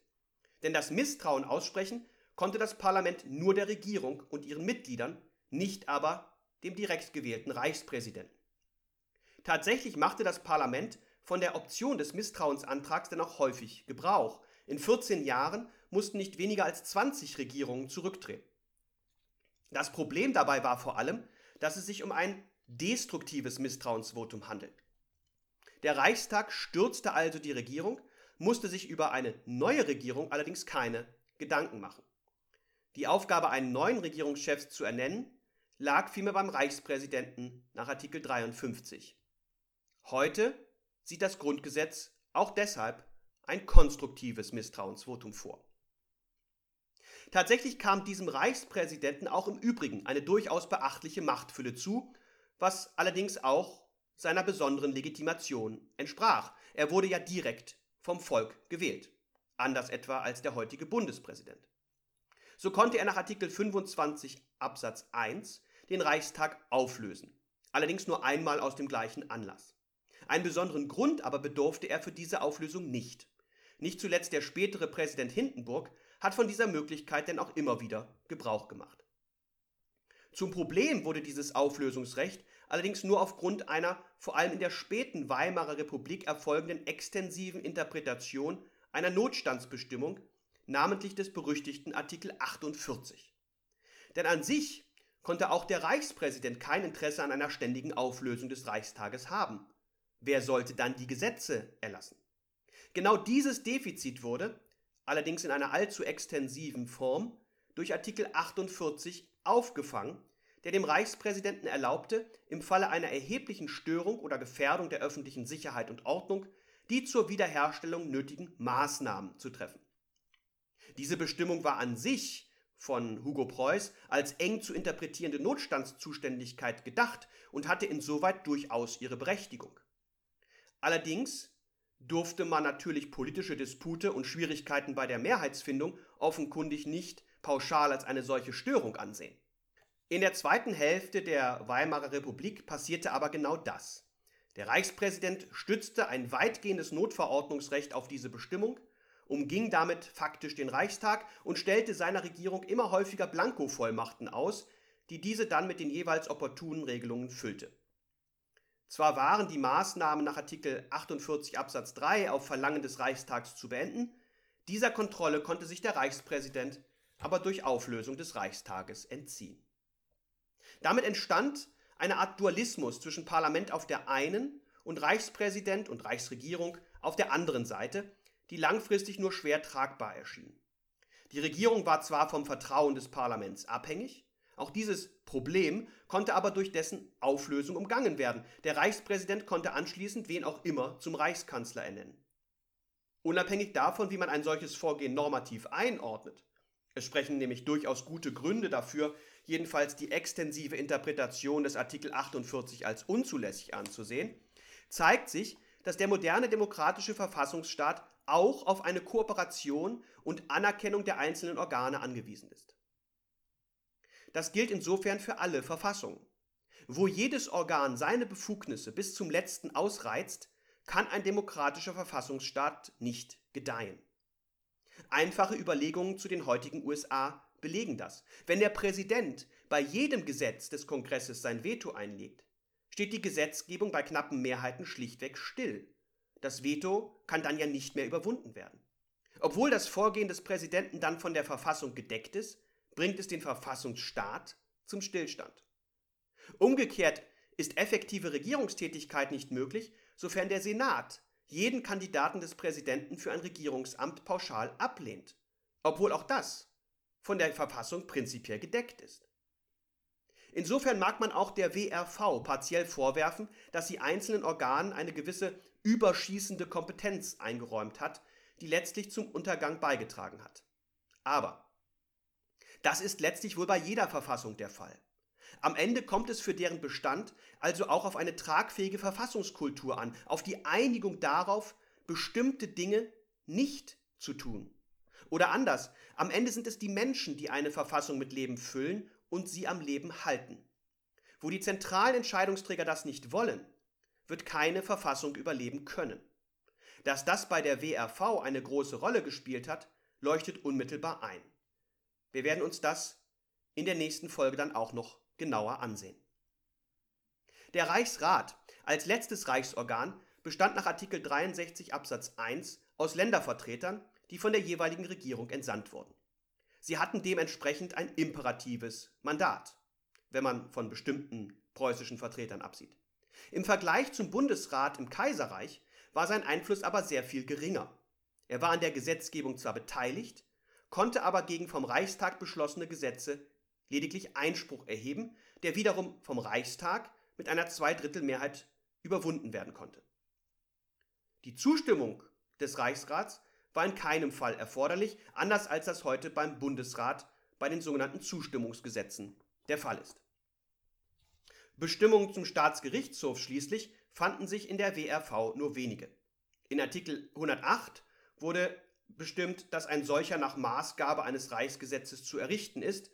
Denn das Misstrauen aussprechen konnte das Parlament nur der Regierung und ihren Mitgliedern, nicht aber dem direkt gewählten Reichspräsidenten. Tatsächlich machte das Parlament von der Option des Misstrauensantrags dann auch häufig Gebrauch. In 14 Jahren mussten nicht weniger als 20 Regierungen zurücktreten. Das Problem dabei war vor allem, dass es sich um ein destruktives Misstrauensvotum handelt. Der Reichstag stürzte also die Regierung, musste sich über eine neue Regierung allerdings keine Gedanken machen. Die Aufgabe, einen neuen Regierungschef zu ernennen, lag vielmehr beim Reichspräsidenten nach Artikel 53. Heute sieht das Grundgesetz auch deshalb ein konstruktives Misstrauensvotum vor. Tatsächlich kam diesem Reichspräsidenten auch im Übrigen eine durchaus beachtliche Machtfülle zu, was allerdings auch seiner besonderen Legitimation entsprach. Er wurde ja direkt vom Volk gewählt, anders etwa als der heutige Bundespräsident. So konnte er nach Artikel 25 Absatz 1 den Reichstag auflösen, allerdings nur einmal aus dem gleichen Anlass. Einen besonderen Grund aber bedurfte er für diese Auflösung nicht. Nicht zuletzt der spätere Präsident Hindenburg hat von dieser Möglichkeit denn auch immer wieder Gebrauch gemacht. Zum Problem wurde dieses Auflösungsrecht allerdings nur aufgrund einer vor allem in der späten Weimarer Republik erfolgenden extensiven Interpretation einer Notstandsbestimmung, namentlich des berüchtigten Artikel 48. Denn an sich konnte auch der Reichspräsident kein Interesse an einer ständigen Auflösung des Reichstages haben. Wer sollte dann die Gesetze erlassen? Genau dieses Defizit wurde, allerdings in einer allzu extensiven Form, durch Artikel 48 aufgefangen, der dem Reichspräsidenten erlaubte, im Falle einer erheblichen Störung oder Gefährdung der öffentlichen Sicherheit und Ordnung die zur Wiederherstellung nötigen Maßnahmen zu treffen. Diese Bestimmung war an sich von Hugo Preuß als eng zu interpretierende Notstandszuständigkeit gedacht und hatte insoweit durchaus ihre Berechtigung. Allerdings durfte man natürlich politische Dispute und Schwierigkeiten bei der Mehrheitsfindung offenkundig nicht pauschal als eine solche Störung ansehen. In der zweiten Hälfte der Weimarer Republik passierte aber genau das. Der Reichspräsident stützte ein weitgehendes Notverordnungsrecht auf diese Bestimmung, umging damit faktisch den Reichstag und stellte seiner Regierung immer häufiger Blankovollmachten aus, die diese dann mit den jeweils opportunen Regelungen füllte. Zwar waren die Maßnahmen nach Artikel 48 Absatz 3 auf Verlangen des Reichstags zu beenden, dieser Kontrolle konnte sich der Reichspräsident aber durch Auflösung des Reichstages entziehen. Damit entstand eine Art Dualismus zwischen Parlament auf der einen und Reichspräsident und Reichsregierung auf der anderen Seite, die langfristig nur schwer tragbar erschien. Die Regierung war zwar vom Vertrauen des Parlaments abhängig, auch dieses Problem konnte aber durch dessen Auflösung umgangen werden. Der Reichspräsident konnte anschließend wen auch immer zum Reichskanzler ernennen. Unabhängig davon, wie man ein solches Vorgehen normativ einordnet, es sprechen nämlich durchaus gute Gründe dafür, jedenfalls die extensive Interpretation des Artikel 48 als unzulässig anzusehen, zeigt sich, dass der moderne demokratische Verfassungsstaat auch auf eine Kooperation und Anerkennung der einzelnen Organe angewiesen ist. Das gilt insofern für alle Verfassungen. Wo jedes Organ seine Befugnisse bis zum letzten ausreizt, kann ein demokratischer Verfassungsstaat nicht gedeihen. Einfache Überlegungen zu den heutigen USA belegen das. Wenn der Präsident bei jedem Gesetz des Kongresses sein Veto einlegt, steht die Gesetzgebung bei knappen Mehrheiten schlichtweg still. Das Veto kann dann ja nicht mehr überwunden werden. Obwohl das Vorgehen des Präsidenten dann von der Verfassung gedeckt ist, bringt es den Verfassungsstaat zum Stillstand. Umgekehrt ist effektive Regierungstätigkeit nicht möglich, sofern der Senat jeden Kandidaten des Präsidenten für ein Regierungsamt pauschal ablehnt, obwohl auch das von der Verfassung prinzipiell gedeckt ist. Insofern mag man auch der WRV partiell vorwerfen, dass sie einzelnen Organen eine gewisse überschießende Kompetenz eingeräumt hat, die letztlich zum Untergang beigetragen hat. Aber das ist letztlich wohl bei jeder Verfassung der Fall. Am Ende kommt es für deren Bestand also auch auf eine tragfähige Verfassungskultur an, auf die Einigung darauf, bestimmte Dinge nicht zu tun. Oder anders, am Ende sind es die Menschen, die eine Verfassung mit Leben füllen und sie am Leben halten. Wo die zentralen Entscheidungsträger das nicht wollen, wird keine Verfassung überleben können. Dass das bei der WRV eine große Rolle gespielt hat, leuchtet unmittelbar ein. Wir werden uns das in der nächsten Folge dann auch noch genauer ansehen. Der Reichsrat als letztes Reichsorgan bestand nach Artikel 63 Absatz 1 aus Ländervertretern, die von der jeweiligen Regierung entsandt wurden. Sie hatten dementsprechend ein imperatives Mandat, wenn man von bestimmten preußischen Vertretern absieht. Im Vergleich zum Bundesrat im Kaiserreich war sein Einfluss aber sehr viel geringer. Er war an der Gesetzgebung zwar beteiligt, konnte aber gegen vom Reichstag beschlossene Gesetze lediglich Einspruch erheben, der wiederum vom Reichstag mit einer Zweidrittelmehrheit überwunden werden konnte. Die Zustimmung des Reichsrats war in keinem Fall erforderlich, anders als das heute beim Bundesrat bei den sogenannten Zustimmungsgesetzen der Fall ist. Bestimmungen zum Staatsgerichtshof schließlich fanden sich in der WRV nur wenige. In Artikel 108 wurde bestimmt, dass ein solcher nach Maßgabe eines Reichsgesetzes zu errichten ist.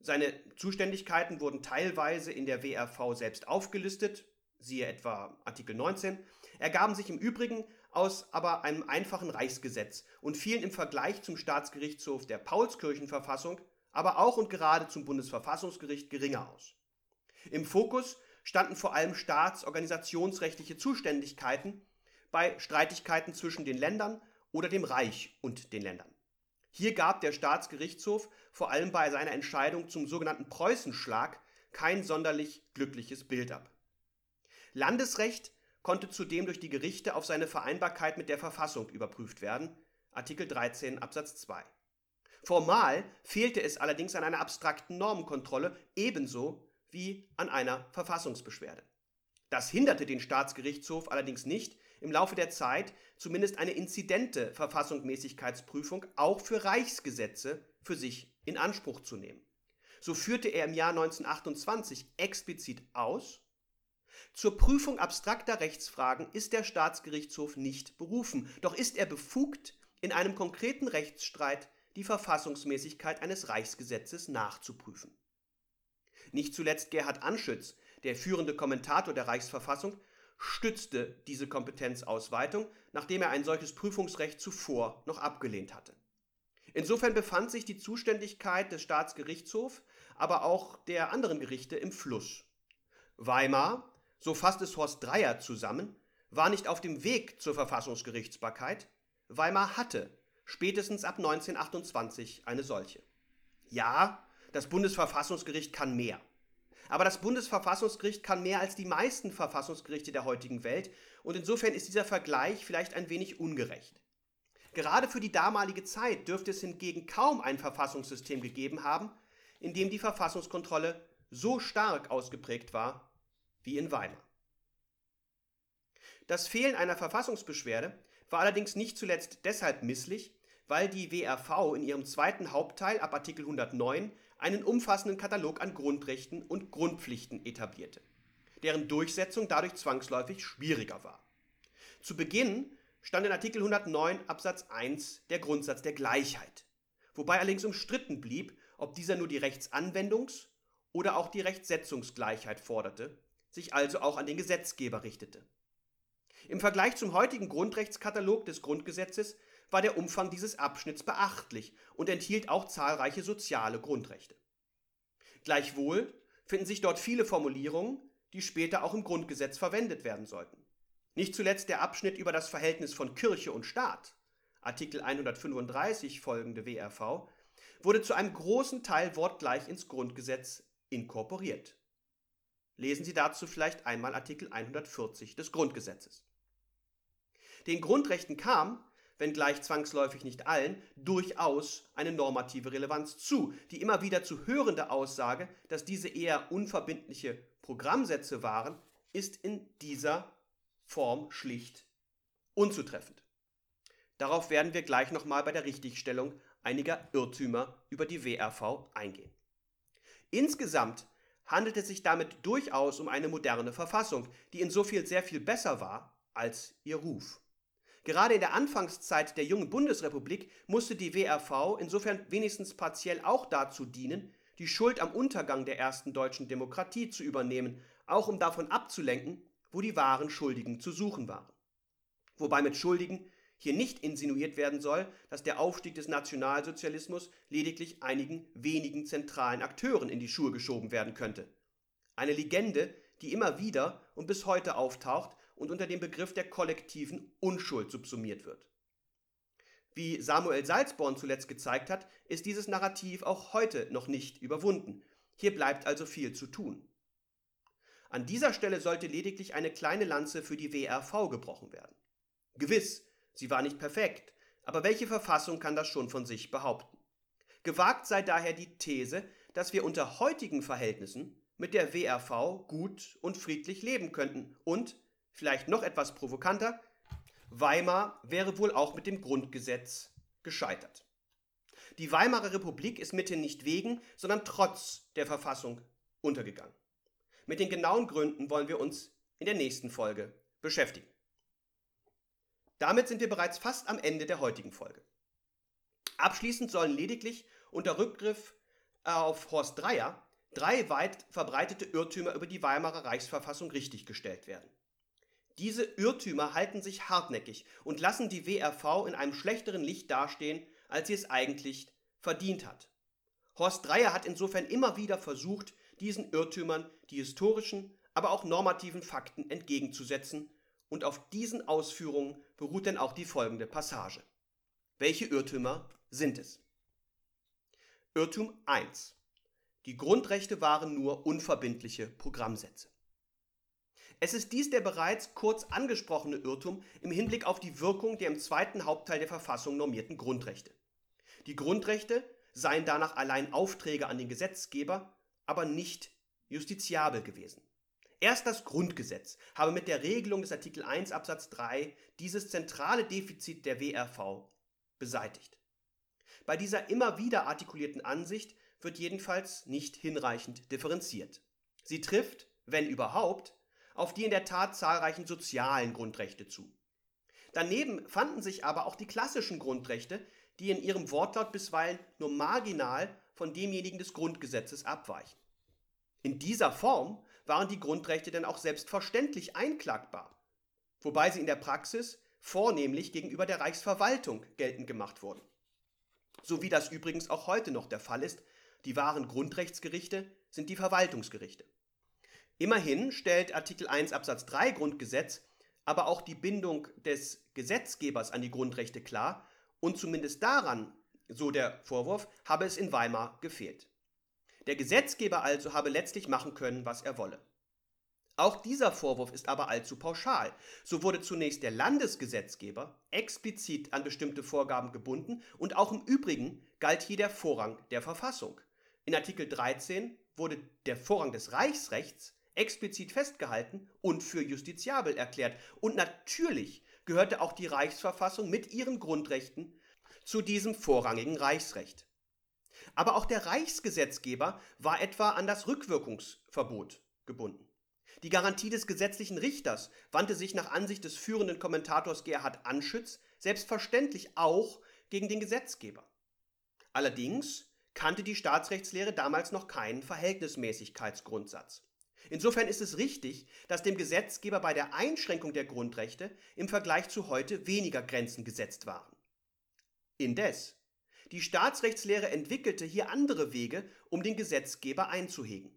Seine Zuständigkeiten wurden teilweise in der WRV selbst aufgelistet, siehe etwa Artikel 19, ergaben sich im Übrigen aus aber einem einfachen Reichsgesetz und fielen im Vergleich zum Staatsgerichtshof der Paulskirchenverfassung, aber auch und gerade zum Bundesverfassungsgericht geringer aus. Im Fokus standen vor allem staatsorganisationsrechtliche Zuständigkeiten bei Streitigkeiten zwischen den Ländern oder dem Reich und den Ländern. Hier gab der Staatsgerichtshof vor allem bei seiner Entscheidung zum sogenannten Preußenschlag kein sonderlich glückliches Bild ab. Landesrecht konnte zudem durch die Gerichte auf seine Vereinbarkeit mit der Verfassung überprüft werden, Artikel 13 Absatz 2. Formal fehlte es allerdings an einer abstrakten Normenkontrolle ebenso wie an einer Verfassungsbeschwerde. Das hinderte den Staatsgerichtshof allerdings nicht, im Laufe der Zeit zumindest eine inzidente Verfassungsmäßigkeitsprüfung auch für Reichsgesetze für sich in Anspruch zu nehmen. So führte er im Jahr 1928 explizit aus, zur Prüfung abstrakter Rechtsfragen ist der Staatsgerichtshof nicht berufen, doch ist er befugt, in einem konkreten Rechtsstreit die Verfassungsmäßigkeit eines Reichsgesetzes nachzuprüfen. Nicht zuletzt Gerhard Anschütz, der führende Kommentator der Reichsverfassung, stützte diese Kompetenzausweitung, nachdem er ein solches Prüfungsrecht zuvor noch abgelehnt hatte. Insofern befand sich die Zuständigkeit des Staatsgerichtshofs, aber auch der anderen Gerichte im Fluss. Weimar, so fasst es Horst Dreier zusammen, war nicht auf dem Weg zur Verfassungsgerichtsbarkeit, Weimar hatte spätestens ab 1928 eine solche. Ja, das Bundesverfassungsgericht kann mehr. Aber das Bundesverfassungsgericht kann mehr als die meisten Verfassungsgerichte der heutigen Welt und insofern ist dieser Vergleich vielleicht ein wenig ungerecht. Gerade für die damalige Zeit dürfte es hingegen kaum ein Verfassungssystem gegeben haben, in dem die Verfassungskontrolle so stark ausgeprägt war wie in Weimar. Das Fehlen einer Verfassungsbeschwerde war allerdings nicht zuletzt deshalb misslich, weil die WRV in ihrem zweiten Hauptteil ab Artikel 109 einen umfassenden Katalog an Grundrechten und Grundpflichten etablierte, deren Durchsetzung dadurch zwangsläufig schwieriger war. Zu Beginn stand in Artikel 109 Absatz 1 der Grundsatz der Gleichheit, wobei allerdings umstritten blieb, ob dieser nur die Rechtsanwendungs- oder auch die Rechtsetzungsgleichheit forderte, sich also auch an den Gesetzgeber richtete. Im Vergleich zum heutigen Grundrechtskatalog des Grundgesetzes war der Umfang dieses Abschnitts beachtlich und enthielt auch zahlreiche soziale Grundrechte. Gleichwohl finden sich dort viele Formulierungen, die später auch im Grundgesetz verwendet werden sollten. Nicht zuletzt der Abschnitt über das Verhältnis von Kirche und Staat, Artikel 135 folgende WRV, wurde zu einem großen Teil wortgleich ins Grundgesetz inkorporiert. Lesen Sie dazu vielleicht einmal Artikel 140 des Grundgesetzes. Den Grundrechten kam, wenngleich zwangsläufig nicht allen, durchaus eine normative Relevanz zu. Die immer wieder zu hörende Aussage, dass diese eher unverbindliche Programmsätze waren, ist in dieser Form schlicht unzutreffend. Darauf werden wir gleich nochmal bei der Richtigstellung einiger Irrtümer über die WRV eingehen. Insgesamt handelt es sich damit durchaus um eine moderne Verfassung, die insofern sehr viel besser war als ihr Ruf. Gerade in der Anfangszeit der jungen Bundesrepublik musste die WRV insofern wenigstens partiell auch dazu dienen, die Schuld am Untergang der ersten deutschen Demokratie zu übernehmen, auch um davon abzulenken, wo die wahren Schuldigen zu suchen waren. Wobei mit Schuldigen hier nicht insinuiert werden soll, dass der Aufstieg des Nationalsozialismus lediglich einigen wenigen zentralen Akteuren in die Schuhe geschoben werden könnte. Eine Legende, die immer wieder und bis heute auftaucht und unter dem Begriff der kollektiven Unschuld subsumiert wird. Wie Samuel Salzborn zuletzt gezeigt hat, ist dieses Narrativ auch heute noch nicht überwunden. Hier bleibt also viel zu tun. An dieser Stelle sollte lediglich eine kleine Lanze für die WRV gebrochen werden. Gewiss, sie war nicht perfekt, aber welche Verfassung kann das schon von sich behaupten? Gewagt sei daher die These, dass wir unter heutigen Verhältnissen mit der WRV gut und friedlich leben könnten und, vielleicht noch etwas provokanter, Weimar wäre wohl auch mit dem Grundgesetz gescheitert. Die Weimarer Republik ist mithin nicht wegen, sondern trotz der Verfassung untergegangen. Mit den genauen Gründen wollen wir uns in der nächsten Folge beschäftigen. Damit sind wir bereits fast am Ende der heutigen Folge. Abschließend sollen lediglich unter Rückgriff auf Horst Dreier drei weit verbreitete Irrtümer über die Weimarer Reichsverfassung richtiggestellt werden. Diese Irrtümer halten sich hartnäckig und lassen die WRV in einem schlechteren Licht dastehen, als sie es eigentlich verdient hat. Horst Dreier hat insofern immer wieder versucht, diesen Irrtümern die historischen, aber auch normativen Fakten entgegenzusetzen und auf diesen Ausführungen beruht denn auch die folgende Passage. Welche Irrtümer sind es? Irrtum 1. Die Grundrechte waren nur unverbindliche Programmsätze. Es ist dies der bereits kurz angesprochene Irrtum im Hinblick auf die Wirkung der im zweiten Hauptteil der Verfassung normierten Grundrechte. Die Grundrechte seien danach allein Aufträge an den Gesetzgeber, aber nicht justiziabel gewesen. Erst das Grundgesetz habe mit der Regelung des Artikel 1 Absatz 3 dieses zentrale Defizit der WRV beseitigt. Bei dieser immer wieder artikulierten Ansicht wird jedenfalls nicht hinreichend differenziert. Sie trifft, wenn überhaupt, auf die in der Tat zahlreichen sozialen Grundrechte zu. Daneben fanden sich aber auch die klassischen Grundrechte, die in ihrem Wortlaut bisweilen nur marginal von demjenigen des Grundgesetzes abweichen. In dieser Form waren die Grundrechte denn auch selbstverständlich einklagbar, wobei sie in der Praxis vornehmlich gegenüber der Reichsverwaltung geltend gemacht wurden. So wie das übrigens auch heute noch der Fall ist, die wahren Grundrechtsgerichte sind die Verwaltungsgerichte. Immerhin stellt Artikel 1 Absatz 3 Grundgesetz aber auch die Bindung des Gesetzgebers an die Grundrechte klar und zumindest daran, so der Vorwurf, habe es in Weimar gefehlt. Der Gesetzgeber also habe letztlich machen können, was er wolle. Auch dieser Vorwurf ist aber allzu pauschal. So wurde zunächst der Landesgesetzgeber explizit an bestimmte Vorgaben gebunden und auch im Übrigen galt hier der Vorrang der Verfassung. In Artikel 13 wurde der Vorrang des Reichsrechts explizit festgehalten und für justiziabel erklärt. Und natürlich gehörte auch die Reichsverfassung mit ihren Grundrechten zu diesem vorrangigen Reichsrecht. Aber auch der Reichsgesetzgeber war etwa an das Rückwirkungsverbot gebunden. Die Garantie des gesetzlichen Richters wandte sich nach Ansicht des führenden Kommentators Gerhard Anschütz selbstverständlich auch gegen den Gesetzgeber. Allerdings kannte die Staatsrechtslehre damals noch keinen Verhältnismäßigkeitsgrundsatz. Insofern ist es richtig, dass dem Gesetzgeber bei der Einschränkung der Grundrechte im Vergleich zu heute weniger Grenzen gesetzt waren. Indes Die Staatsrechtslehre entwickelte hier andere Wege, um den Gesetzgeber einzuhegen.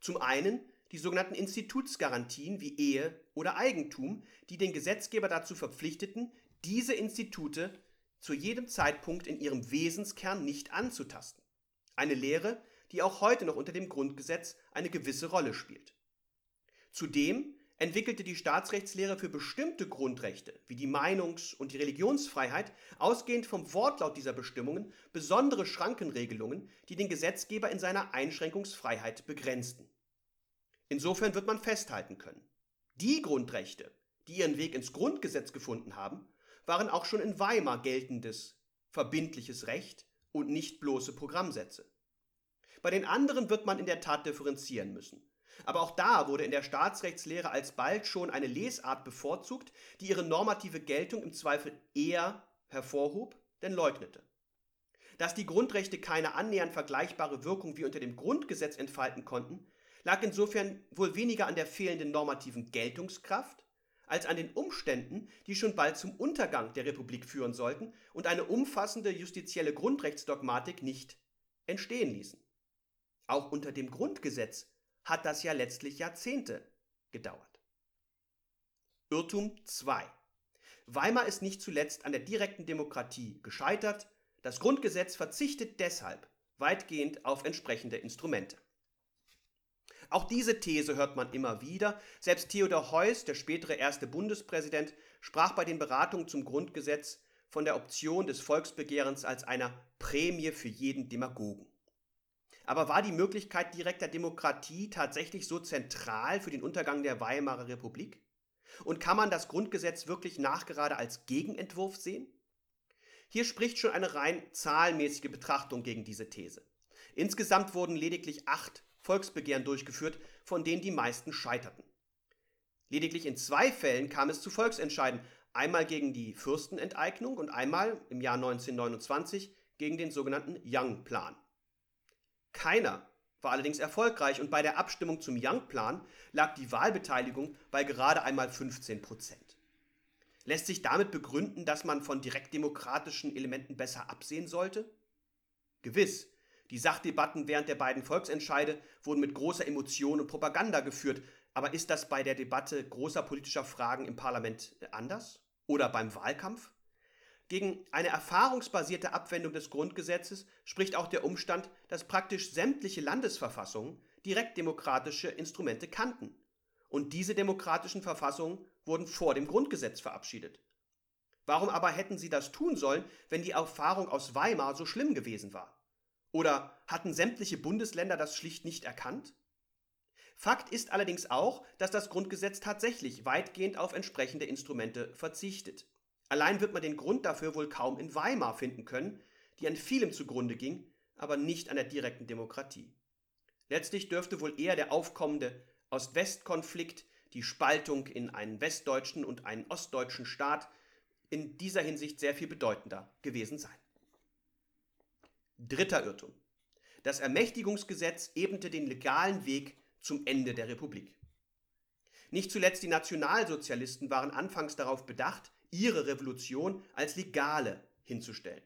Zum einen die sogenannten Institutsgarantien wie Ehe oder Eigentum, die den Gesetzgeber dazu verpflichteten, diese Institute zu jedem Zeitpunkt in ihrem Wesenskern nicht anzutasten. Eine Lehre, die auch heute noch unter dem Grundgesetz eine gewisse Rolle spielt. Zudem entwickelte die Staatsrechtslehre für bestimmte Grundrechte wie die Meinungs- und die Religionsfreiheit ausgehend vom Wortlaut dieser Bestimmungen besondere Schrankenregelungen, die den Gesetzgeber in seiner Einschränkungsfreiheit begrenzten. Insofern wird man festhalten können, die Grundrechte, die ihren Weg ins Grundgesetz gefunden haben, waren auch schon in Weimar geltendes, verbindliches Recht und nicht bloße Programmsätze. Bei den anderen wird man in der Tat differenzieren müssen. Aber auch da wurde in der Staatsrechtslehre alsbald schon eine Lesart bevorzugt, die ihre normative Geltung im Zweifel eher hervorhob, denn leugnete. Dass die Grundrechte keine annähernd vergleichbare Wirkung wie unter dem Grundgesetz entfalten konnten, lag insofern wohl weniger an der fehlenden normativen Geltungskraft, als an den Umständen, die schon bald zum Untergang der Republik führen sollten und eine umfassende justizielle Grundrechtsdogmatik nicht entstehen ließen. Auch unter dem Grundgesetz hat das ja letztlich Jahrzehnte gedauert. Irrtum 2. Weimar ist nicht zuletzt an der direkten Demokratie gescheitert. Das Grundgesetz verzichtet deshalb weitgehend auf entsprechende Instrumente. Auch diese These hört man immer wieder. Selbst Theodor Heuss, der spätere erste Bundespräsident, sprach bei den Beratungen zum Grundgesetz von der Option des Volksbegehrens als einer Prämie für jeden Demagogen. Aber war die Möglichkeit direkter Demokratie tatsächlich so zentral für den Untergang der Weimarer Republik? Und kann man das Grundgesetz wirklich nachgerade als Gegenentwurf sehen? Hier spricht schon eine rein zahlenmäßige Betrachtung gegen diese These. Insgesamt wurden lediglich acht Volksbegehren durchgeführt, von denen die meisten scheiterten. Lediglich in zwei Fällen kam es zu Volksentscheiden, einmal gegen die Fürstenenteignung und einmal im Jahr 1929 gegen den sogenannten Young-Plan. Keiner war allerdings erfolgreich und bei der Abstimmung zum Young-Plan lag die Wahlbeteiligung bei gerade einmal 15 Prozent. Lässt sich damit begründen, dass man von direktdemokratischen Elementen besser absehen sollte? Gewiss, die Sachdebatten während der beiden Volksentscheide wurden mit großer Emotion und Propaganda geführt, aber ist das bei der Debatte großer politischer Fragen im Parlament anders? Oder beim Wahlkampf? Gegen eine erfahrungsbasierte Abwendung des Grundgesetzes spricht auch der Umstand, dass praktisch sämtliche Landesverfassungen direktdemokratische Instrumente kannten. Und diese demokratischen Verfassungen wurden vor dem Grundgesetz verabschiedet. Warum aber hätten sie das tun sollen, wenn die Erfahrung aus Weimar so schlimm gewesen war? Oder hatten sämtliche Bundesländer das schlicht nicht erkannt? Fakt ist allerdings auch, dass das Grundgesetz tatsächlich weitgehend auf entsprechende Instrumente verzichtet. Allein wird man den Grund dafür wohl kaum in Weimar finden können, die an vielem zugrunde ging, aber nicht an der direkten Demokratie. Letztlich dürfte wohl eher der aufkommende Ost-West-Konflikt, die Spaltung in einen westdeutschen und einen ostdeutschen Staat in dieser Hinsicht sehr viel bedeutender gewesen sein. Dritter Irrtum. Das Ermächtigungsgesetz ebnete den legalen Weg zum Ende der Republik. Nicht zuletzt die Nationalsozialisten waren anfangs darauf bedacht, ihre Revolution als legale hinzustellen.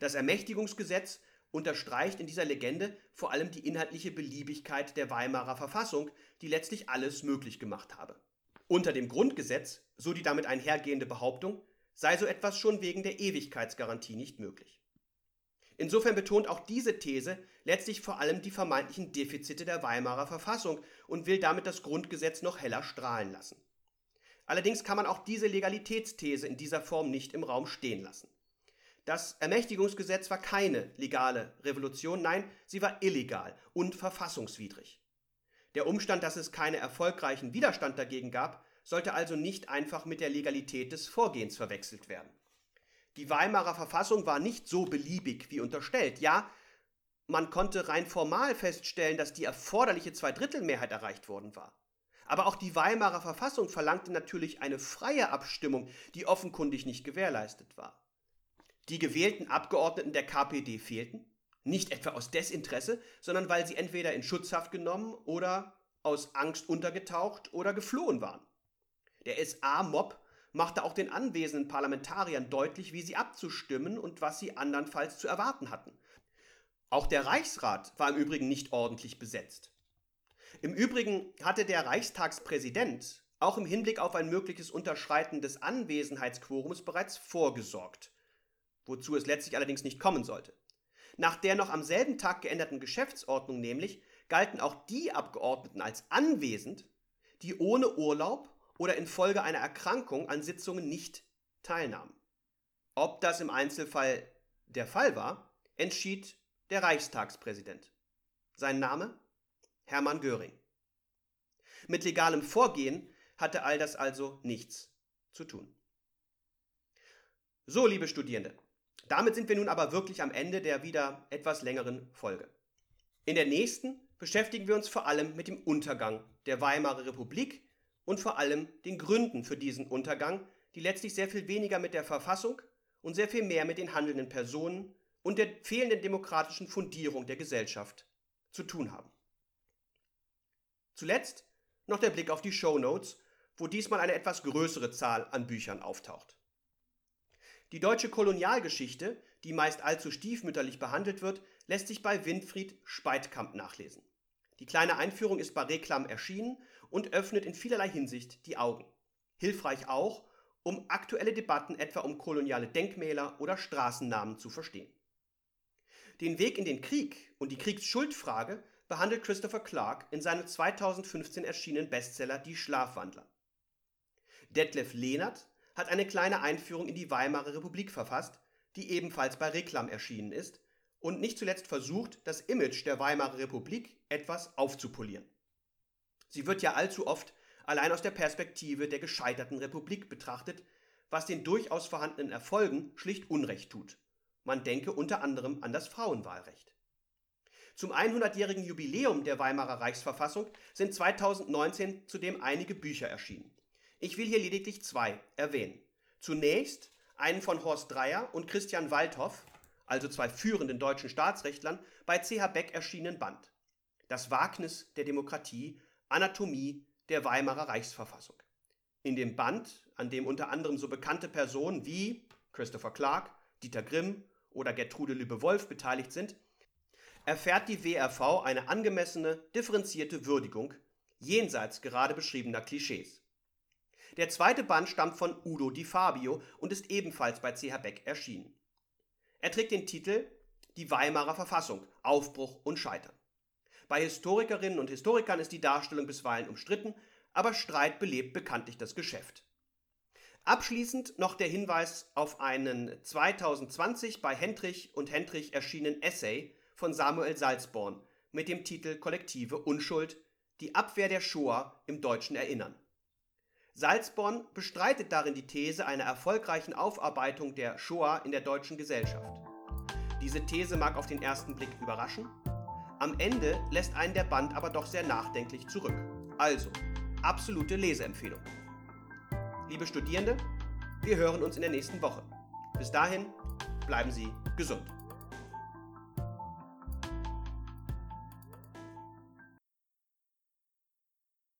Das Ermächtigungsgesetz unterstreicht in dieser Legende vor allem die inhaltliche Beliebigkeit der Weimarer Verfassung, die letztlich alles möglich gemacht habe. Unter dem Grundgesetz, so die damit einhergehende Behauptung, sei so etwas schon wegen der Ewigkeitsgarantie nicht möglich. Insofern betont auch diese These letztlich vor allem die vermeintlichen Defizite der Weimarer Verfassung und will damit das Grundgesetz noch heller strahlen lassen. Allerdings kann man auch diese Legalitätsthese in dieser Form nicht im Raum stehen lassen. Das Ermächtigungsgesetz war keine legale Revolution, nein, sie war illegal und verfassungswidrig. Der Umstand, dass es keinen erfolgreichen Widerstand dagegen gab, sollte also nicht einfach mit der Legalität des Vorgehens verwechselt werden. Die Weimarer Verfassung war nicht so beliebig wie unterstellt. Ja, man konnte rein formal feststellen, dass die erforderliche Zweidrittelmehrheit erreicht worden war. Aber auch die Weimarer Verfassung verlangte natürlich eine freie Abstimmung, die offenkundig nicht gewährleistet war. Die gewählten Abgeordneten der KPD fehlten, nicht etwa aus Desinteresse, sondern weil sie entweder in Schutzhaft genommen oder aus Angst untergetaucht oder geflohen waren. Der SA-Mob machte auch den anwesenden Parlamentariern deutlich, wie sie abzustimmen und was sie andernfalls zu erwarten hatten. Auch der Reichsrat war im Übrigen nicht ordentlich besetzt. Im Übrigen hatte der Reichstagspräsident auch im Hinblick auf ein mögliches Unterschreiten des Anwesenheitsquorums bereits vorgesorgt, wozu es letztlich allerdings nicht kommen sollte. Nach der noch am selben Tag geänderten Geschäftsordnung nämlich galten auch die Abgeordneten als anwesend, die ohne Urlaub oder infolge einer Erkrankung an Sitzungen nicht teilnahmen. Ob das im Einzelfall der Fall war, entschied der Reichstagspräsident. Sein Name? Hermann Göring. Mit legalem Vorgehen hatte all das also nichts zu tun. So, liebe Studierende, damit sind wir nun aber wirklich am Ende der wieder etwas längeren Folge. In der nächsten beschäftigen wir uns vor allem mit dem Untergang der Weimarer Republik und vor allem den Gründen für diesen Untergang, die letztlich sehr viel weniger mit der Verfassung und sehr viel mehr mit den handelnden Personen und der fehlenden demokratischen Fundierung der Gesellschaft zu tun haben. Zuletzt noch der Blick auf die Show Notes, wo diesmal eine etwas größere Zahl an Büchern auftaucht. Die deutsche Kolonialgeschichte, die meist allzu stiefmütterlich behandelt wird, lässt sich bei Winfried Speitkamp nachlesen. Die kleine Einführung ist bei Reklam erschienen und öffnet in vielerlei Hinsicht die Augen. Hilfreich auch, um aktuelle Debatten etwa um koloniale Denkmäler oder Straßennamen zu verstehen. Den Weg in den Krieg und die Kriegsschuldfrage behandelt Christopher Clark in seinem 2015 erschienenen Bestseller Die Schlafwandler. Detlef Lehnert hat eine kleine Einführung in die Weimarer Republik verfasst, die ebenfalls bei Reklam erschienen ist und nicht zuletzt versucht, das Image der Weimarer Republik etwas aufzupolieren. Sie wird ja allzu oft allein aus der Perspektive der gescheiterten Republik betrachtet, was den durchaus vorhandenen Erfolgen schlicht Unrecht tut. Man denke unter anderem an das Frauenwahlrecht. Zum 100-jährigen Jubiläum der Weimarer Reichsverfassung sind 2019 zudem einige Bücher erschienen. Ich will hier lediglich zwei erwähnen. Zunächst einen von Horst Dreier und Christian Waldhoff, also zwei führenden deutschen Staatsrechtlern, bei CH Beck erschienenen Band. Das Wagnis der Demokratie, Anatomie der Weimarer Reichsverfassung. In dem Band, an dem unter anderem so bekannte Personen wie Christopher Clark, Dieter Grimm oder Gertrude Lübbe-Wolf beteiligt sind, erfährt die WRV eine angemessene, differenzierte Würdigung jenseits gerade beschriebener Klischees. Der zweite Band stammt von Udo Di Fabio und ist ebenfalls bei CH Beck erschienen. Er trägt den Titel Die Weimarer Verfassung, Aufbruch und Scheitern. Bei Historikerinnen und Historikern ist die Darstellung bisweilen umstritten, aber Streit belebt bekanntlich das Geschäft. Abschließend noch der Hinweis auf einen 2020 bei Hendrich und Hendrich erschienenen Essay von Samuel Salzborn mit dem Titel Kollektive Unschuld, die Abwehr der Shoah im deutschen Erinnern. Salzborn bestreitet darin die These einer erfolgreichen Aufarbeitung der Shoah in der deutschen Gesellschaft. Diese These mag auf den ersten Blick überraschen. Am Ende lässt einen der Band aber doch sehr nachdenklich zurück. Also, absolute Leseempfehlung. Liebe Studierende, wir hören uns in der nächsten Woche. Bis dahin, bleiben Sie gesund.